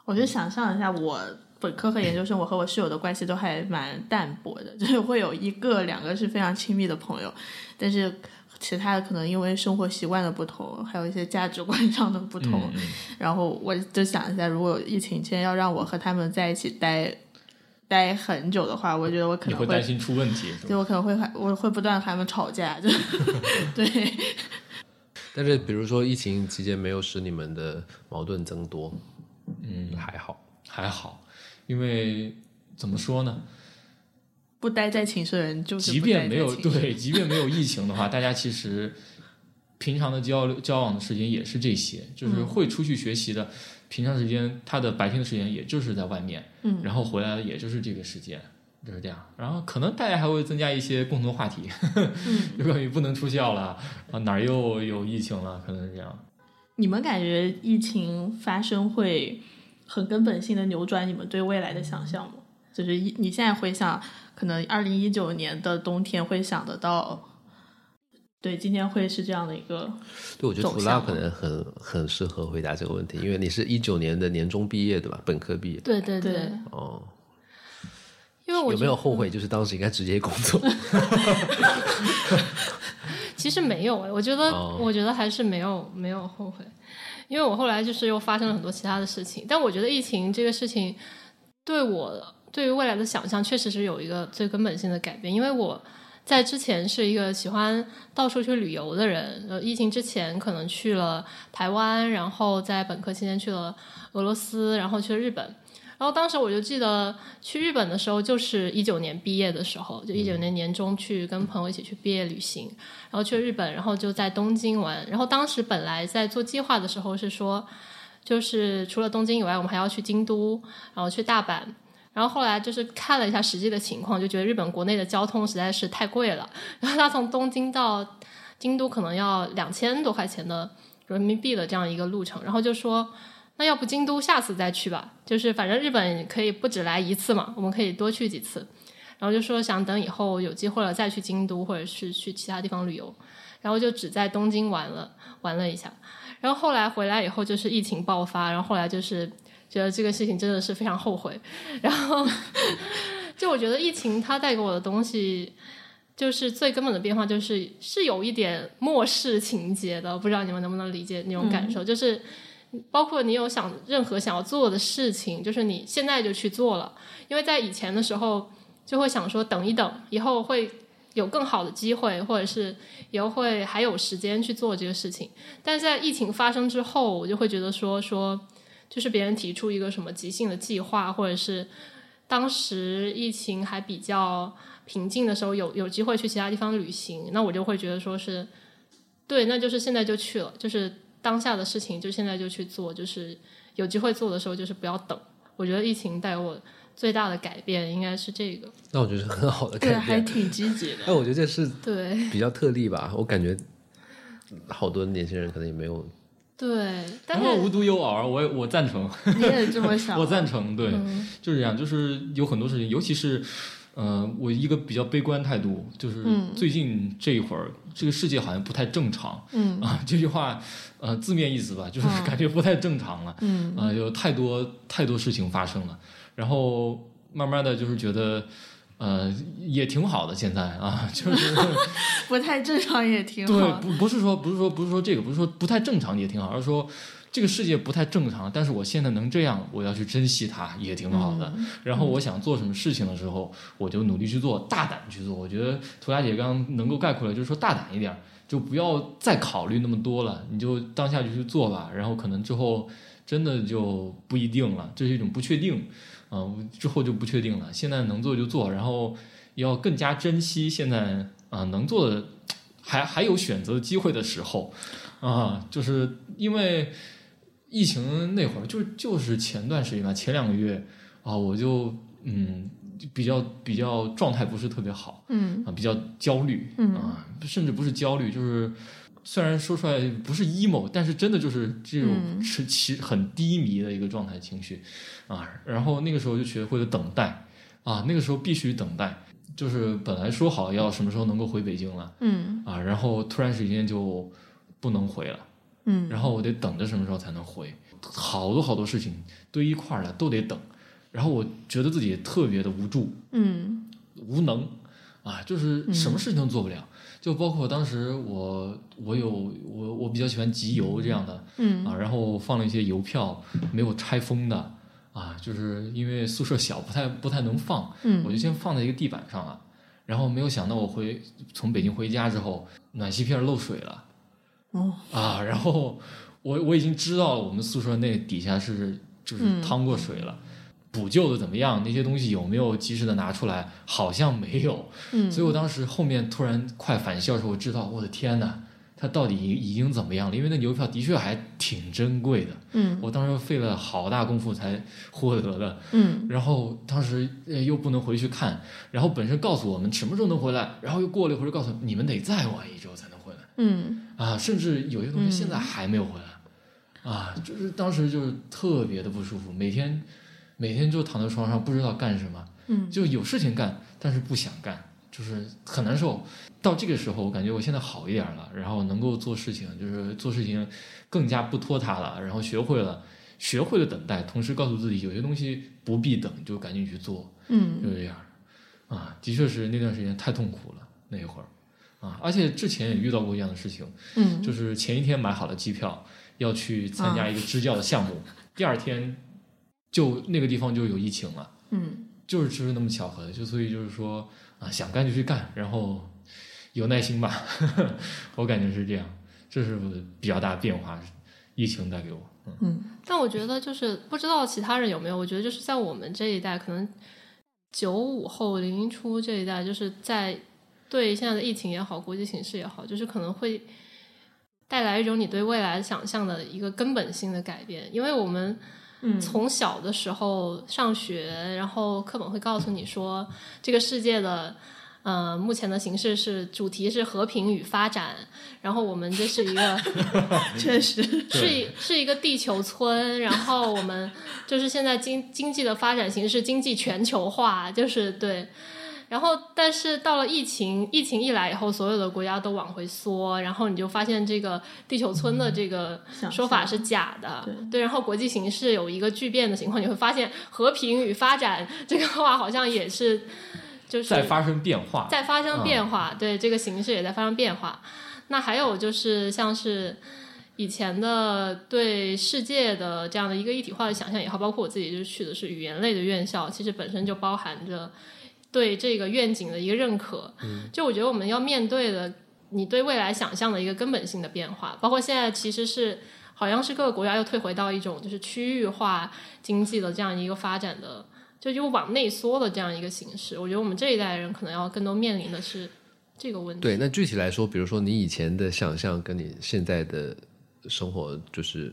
我就想象一下我。本科和研究生，我和我室友的关系都还蛮淡薄的，就是会有一个、两个是非常亲密的朋友，但是其他的可能因为生活习惯的不同，还有一些价值观 <laughs> 上的不同，然后我就想一下，如果疫情期间要让我和他们在一起待待很久的话，我觉得我可能会担心出问题，对我可能会我会不断和他们吵架，就 <laughs> 对。<laughs> 但是比如说疫情期间没有使你们的矛盾增多，嗯，还好，还好。因为怎么说呢？不待在寝室的人就即便没有对，即便没有疫情的话，大家其实平常的交流交往的时间也是这些，就是会出去学习的。平常时间他的白天的时间也就是在外面，嗯，然后回来也就是这个时间，就是这样。然后可能大家还会增加一些共同话题，<laughs> 就关于不能出校了啊，哪儿又有疫情了，可能是这样。你们感觉疫情发生会？很根本性的扭转你们对未来的想象吗？就是一你现在回想，可能二零一九年的冬天会想得到，对，今天会是这样的一个。对，我觉得图拉可能很很适合回答这个问题，因为你是一九年的年终毕业对吧？本科毕业。对对对。哦。因为我有没有后悔？就是当时应该直接工作。<laughs> 其实没有哎，我觉得，我觉得还是没有没有后悔。因为我后来就是又发生了很多其他的事情，但我觉得疫情这个事情对我对于未来的想象确实是有一个最根本性的改变。因为我在之前是一个喜欢到处去旅游的人，呃，疫情之前可能去了台湾，然后在本科期间去了俄罗斯，然后去了日本。然后当时我就记得去日本的时候，就是一九年毕业的时候，就一九年年中去跟朋友一起去毕业旅行，然后去日本，然后就在东京玩。然后当时本来在做计划的时候是说，就是除了东京以外，我们还要去京都，然后去大阪。然后后来就是看了一下实际的情况，就觉得日本国内的交通实在是太贵了。然后他从东京到京都可能要两千多块钱的人民币的这样一个路程，然后就说那要不京都下次再去吧，就是反正日本可以不止来一次嘛，我们可以多去几次。然后就说想等以后有机会了再去京都，或者是去其他地方旅游。然后就只在东京玩了玩了一下。然后后来回来以后就是疫情爆发，然后后来就是觉得这个事情真的是非常后悔。然后 <laughs> 就我觉得疫情它带给我的东西，就是最根本的变化，就是是有一点末世情节的。不知道你们能不能理解那种感受？就是包括你有想任何想要做的事情，就是你现在就去做了，因为在以前的时候就会想说等一等，以后会。有更好的机会，或者是以后会还有时间去做这个事情。但在疫情发生之后，我就会觉得说说，就是别人提出一个什么即兴的计划，或者是当时疫情还比较平静的时候，有有机会去其他地方旅行，那我就会觉得说是对，那就是现在就去了，就是当下的事情就现在就去做，就是有机会做的时候，就是不要等。我觉得疫情带我。最大的改变应该是这个，那我觉得是很好的改变，还挺积极的。<laughs> 哎我觉得这是对比较特例吧，我感觉好多年轻人可能也没有。对，但是无独有偶，我我赞成，你也这么想？<laughs> 我赞成，对，就是这样，就是有很多事情，尤其是，呃，我一个比较悲观态度，就是最近这一会儿，这个世界好像不太正常，嗯啊，这句话，呃，字面意思吧，就是感觉不太正常了，嗯啊，有太多太多事情发生了。然后慢慢的就是觉得，呃，也挺好的。现在啊，<laughs> 就是 <laughs> 不太正常也挺好。对，不不是说不是说不是说这个，不是说不太正常也挺好，而是说这个世界不太正常，但是我现在能这样，我要去珍惜它，也挺好的。然后我想做什么事情的时候，我就努力去做，大胆去做。我觉得涂鸦姐刚刚能够概括了，就是说大胆一点，就不要再考虑那么多了，你就当下就去做吧。然后可能之后真的就不一定了，这是一种不确定。嗯，之后就不确定了。现在能做就做，然后要更加珍惜现在啊能做的，还还有选择机会的时候啊，就是因为疫情那会儿，就就是前段时间吧，前两个月啊，我就嗯比较比较状态不是特别好，嗯啊比较焦虑，嗯啊甚至不是焦虑，就是虽然说出来不是 emo，但是真的就是这种持其很低迷的一个状态情绪。啊，然后那个时候就学会了等待，啊，那个时候必须等待，就是本来说好要什么时候能够回北京了，嗯，啊，然后突然时间就不能回了，嗯，然后我得等着什么时候才能回，好多好多事情堆一块儿了都得等，然后我觉得自己特别的无助，嗯，无能，啊，就是什么事情都做不了，就包括当时我我有我我比较喜欢集邮这样的，嗯，啊，然后放了一些邮票没有拆封的。啊，就是因为宿舍小，不太不太能放，嗯，我就先放在一个地板上了。然后没有想到我回从北京回家之后，暖气片漏水了。哦，啊，然后我我已经知道，我们宿舍那底下是就是趟过水了，补救的怎么样？那些东西有没有及时的拿出来？好像没有。嗯，所以我当时后面突然快返校的时候，我知道，我的天呐！他到底已经怎么样了？因为那邮票的确还挺珍贵的，嗯，我当时费了好大功夫才获得的，嗯，然后当时又不能回去看，然后本身告诉我们什么时候能回来，然后又过了一会儿告诉你们得再晚一周才嗯，啊，甚至有些东西现在还没有回来，啊，就是当时就是特别的不舒服，每天每天就躺在床上不知道干什么，嗯，就有事情干，但是不想干。就是很难受，到这个时候，我感觉我现在好一点了，然后能够做事情，就是做事情更加不拖沓了，然后学会了，学会了等待，同时告诉自己有些东西不必等，就赶紧去做，嗯，就这样，啊，的确是那段时间太痛苦了那一会儿，啊，而且之前也遇到过一样的事情，嗯，就是前一天买好了机票要去参加一个支教的项目，第二天就那个地方就有疫情了，嗯，就是就是那么巧合的，就所以就是说。啊，想干就去干，然后有耐心吧，<laughs> 我感觉是这样，这是比较大的变化，疫情带给我。嗯，但我觉得就是不知道其他人有没有，我觉得就是在我们这一代，可能九五后、零零初这一代，就是在对现在的疫情也好，国际形势也好，就是可能会带来一种你对未来想象的一个根本性的改变，因为我们。从小的时候上学，然后课本会告诉你说，这个世界的，呃，目前的形式是主题是和平与发展，然后我们这是一个，<laughs> 确实是一是一个地球村，然后我们就是现在经经济的发展形式，经济全球化，就是对。然后，但是到了疫情，疫情一来以后，所有的国家都往回缩，然后你就发现这个地球村的这个说法是假的，对。然后国际形势有一个巨变的情况，你会发现和平与发展这个话好像也是就是在发生变化，在发生变化，对这个形势也在发生变化。那还有就是像是以前的对世界的这样的一个一体化的想象也好，包括我自己就去的是语言类的院校，其实本身就包含着。对这个愿景的一个认可，就我觉得我们要面对的，你对未来想象的一个根本性的变化，包括现在其实是好像是各个国家又退回到一种就是区域化经济的这样一个发展的，就又往内缩的这样一个形式。我觉得我们这一代人可能要更多面临的是这个问题。对，那具体来说，比如说你以前的想象跟你现在的生活就是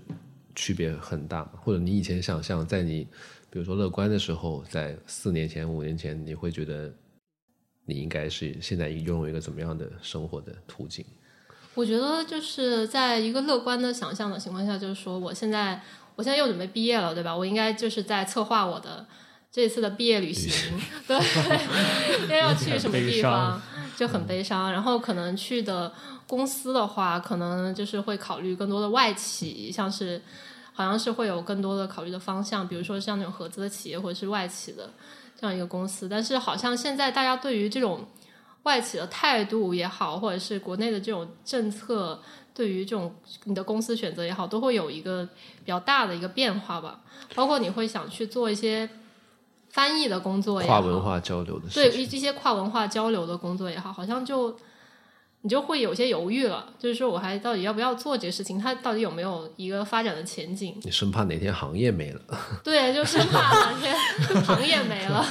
区别很大？或者你以前想象在你。比如说乐观的时候，在四年前、五年前，你会觉得你应该是现在拥有一个怎么样的生活的途径？我觉得就是在一个乐观的想象的情况下，就是说，我现在我现在又准备毕业了，对吧？我应该就是在策划我的这次的毕业旅行，<laughs> 对，应该要去什么地方，就很悲伤。然后可能去的公司的话，可能就是会考虑更多的外企，像是。好像是会有更多的考虑的方向，比如说像那种合资的企业或者是外企的这样一个公司。但是好像现在大家对于这种外企的态度也好，或者是国内的这种政策，对于这种你的公司选择也好，都会有一个比较大的一个变化吧。包括你会想去做一些翻译的工作，跨文化交流的对一一些跨文化交流的工作也好，好像就。你就会有些犹豫了，就是说我还到底要不要做这个事情？它到底有没有一个发展的前景？你生怕哪天行业没了？对，就生怕哪天 <laughs> 行业没了，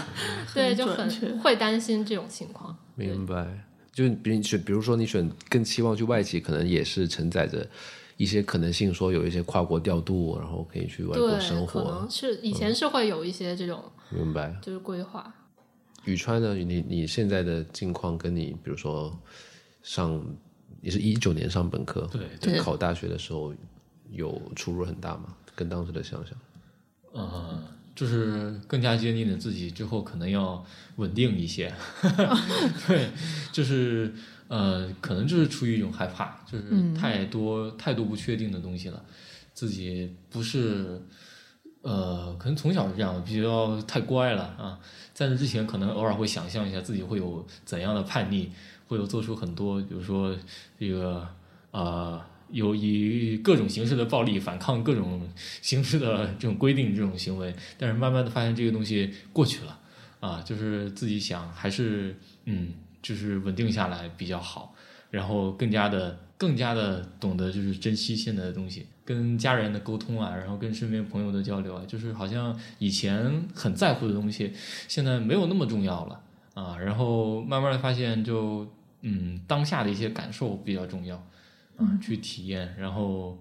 对，就很会担心这种情况。明白，就比如选，比如说你选更期望去外企，可能也是承载着一些可能性，说有一些跨国调度，然后可以去外国生活。可能是以前是会有一些这种，明白，就是规划。宇川呢？你你现在的境况跟你，比如说。上也是一九年上本科，对，考大学的时候有出入很大吗？跟当时的想象？嗯，就是更加坚定了自己，之后可能要稳定一些。<laughs> 对，就是呃，可能就是出于一种害怕，就是太多太多不确定的东西了，自己不是呃，可能从小是这样，比较太乖了啊。在那之前，可能偶尔会想象一下自己会有怎样的叛逆。会有做出很多，比如说这个呃，有以各种形式的暴力反抗各种形式的这种规定这种行为，但是慢慢的发现这个东西过去了，啊，就是自己想还是嗯，就是稳定下来比较好，然后更加的更加的懂得就是珍惜现在的东西，跟家人的沟通啊，然后跟身边朋友的交流啊，就是好像以前很在乎的东西，现在没有那么重要了啊，然后慢慢的发现就。嗯，当下的一些感受比较重要，啊，去体验，然后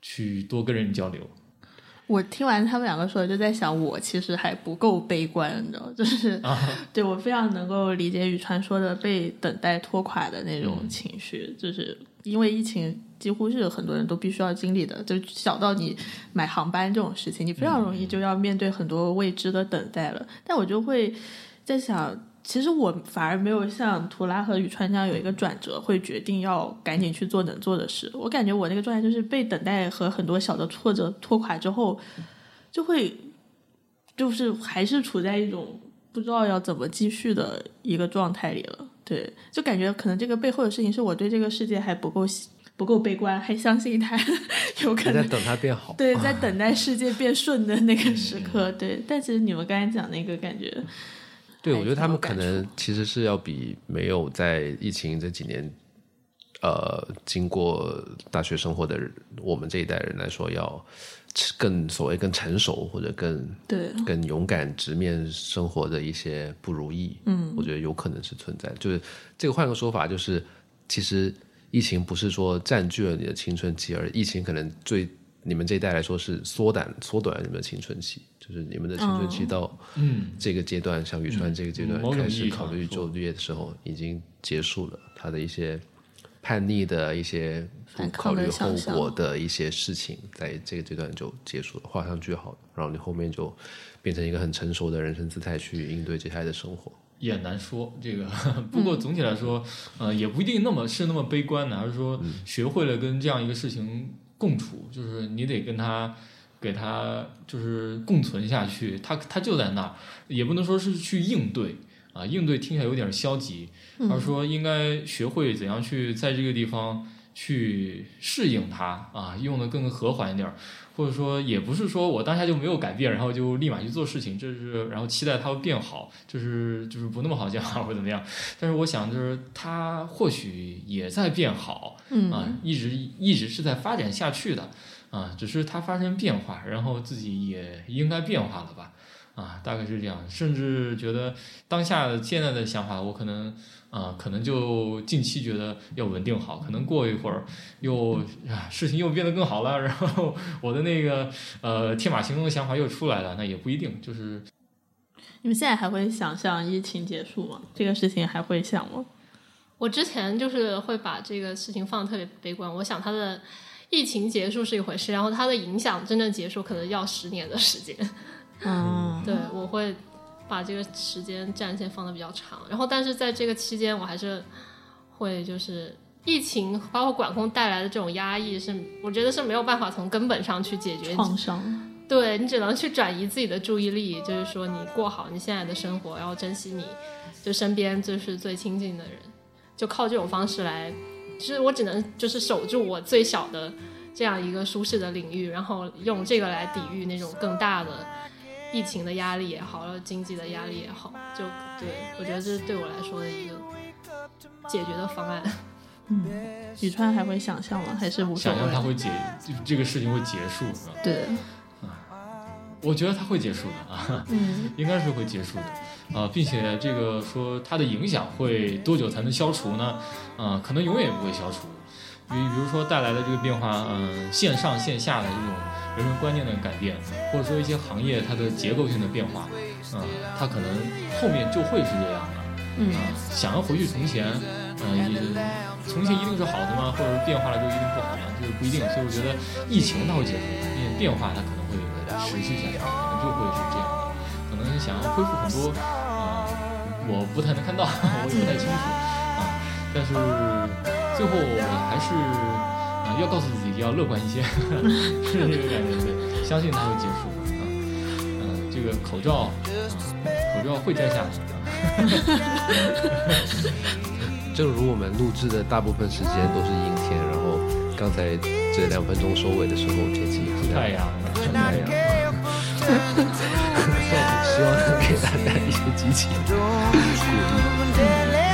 去多跟人交流。我听完他们两个说，就在想，我其实还不够悲观，你知道，<laughs> 就是对我非常能够理解宇川说的被等待拖垮的那种情绪，就是因为疫情几乎是很多人都必须要经历的，就小到你买航班这种事情，你非常容易就要面对很多未知的等待了。但我就会在想。其实我反而没有像图拉和宇川这样有一个转折，会决定要赶紧去做能做的事。我感觉我那个状态就是被等待和很多小的挫折拖垮之后，就会就是还是处在一种不知道要怎么继续的一个状态里了。对，就感觉可能这个背后的事情是我对这个世界还不够不够悲观，还相信它 <laughs> 有可能在等它变好。对，在 <laughs> 等待世界变顺的那个时刻。对，但其实你们刚才讲那个感觉。对，我觉得他们可能其实是要比没有在疫情这几年，呃，经过大学生活的我们这一代人来说，要更所谓更成熟或者更对更勇敢直面生活的一些不如意。嗯，我觉得有可能是存在。就是这个换个说法，就是其实疫情不是说占据了你的青春期，而疫情可能对你们这一代来说是缩短缩短了你们的青春期，就是你们的青春期到嗯，这个阶段，像宇川这个阶段开始考虑说就业的时候，已经结束了他的一些叛逆的一些不考虑后果的一些事情，在这个阶段就结束了，画上句号。然后你后面就变成一个很成熟的人生姿态去应对接下来的生活。也难说这个。<laughs> 不过总体来说，呃，也不一定那么是那么悲观的，而是说学会了跟这样一个事情共处，就是你得跟他。给他就是共存下去，他他就在那儿，也不能说是去应对啊，应对听起来有点消极，而是说应该学会怎样去在这个地方去适应他啊，用的更和缓一点儿，或者说也不是说我当下就没有改变，然后就立马去做事情，这是然后期待它会变好，就是就是不那么好讲或者怎么样。但是我想就是它或许也在变好，嗯啊，一直一直是在发展下去的，啊，只是它发生变化，然后自己也应该变化了吧，啊，大概是这样。甚至觉得当下现在的想法，我可能啊，可能就近期觉得要稳定好，可能过一会儿又啊事情又变得更好了，然后我的那个呃天马行空的想法又出来了，那也不一定，就是你们现在还会想象疫情结束吗？这个事情还会想吗？我之前就是会把这个事情放得特别悲观，我想它的疫情结束是一回事，然后它的影响真正结束可能要十年的时间。<laughs> 嗯，对，我会把这个时间战线放的比较长，然后但是在这个期间，我还是会就是疫情包括管控带来的这种压抑是，我觉得是没有办法从根本上去解决。创 <laughs> 伤。对你只能去转移自己的注意力，就是说你过好你现在的生活，然后珍惜你就身边就是最亲近的人，就靠这种方式来，其实我只能就是守住我最小的这样一个舒适的领域，然后用这个来抵御那种更大的疫情的压力也好，然后经济的压力也好，就对我觉得这是对我来说的一个解决的方案。<laughs> 嗯宇川还会想象吗？还是无所想象他？会结，就这个事情会结束，是吧？对，我觉得他会结束的啊，嗯 <laughs> 应该是会结束的，啊，并且这个说它的影响会多久才能消除呢？啊，可能永远也不会消除。比比如说带来的这个变化，嗯、线上线下的这种人们观念的改变，或者说一些行业它的结构性的变化，嗯、它可能后面就会是这样的。嗯啊，想要回去从前，嗯、也从前一定是好的吗？或者是变化了就一定不好吗？这个不一定。所以我觉得疫情它会结束，并且变化它可能会持续下去，可能就会想要恢复很多，啊、我不太能看到，<laughs> 我也不太清楚啊。但是最后还是啊、要告诉自己要乐观一些，<laughs> 是这个感觉。对，相信它会结束啊。嗯、这个口罩，啊、口罩会摘下来的。<laughs> 正如我们录制的大部分时间都是阴天，然后刚才这两分钟收尾的时候，天气也是太阳出太阳，希望能给大家一些激情 <laughs> 鼓励。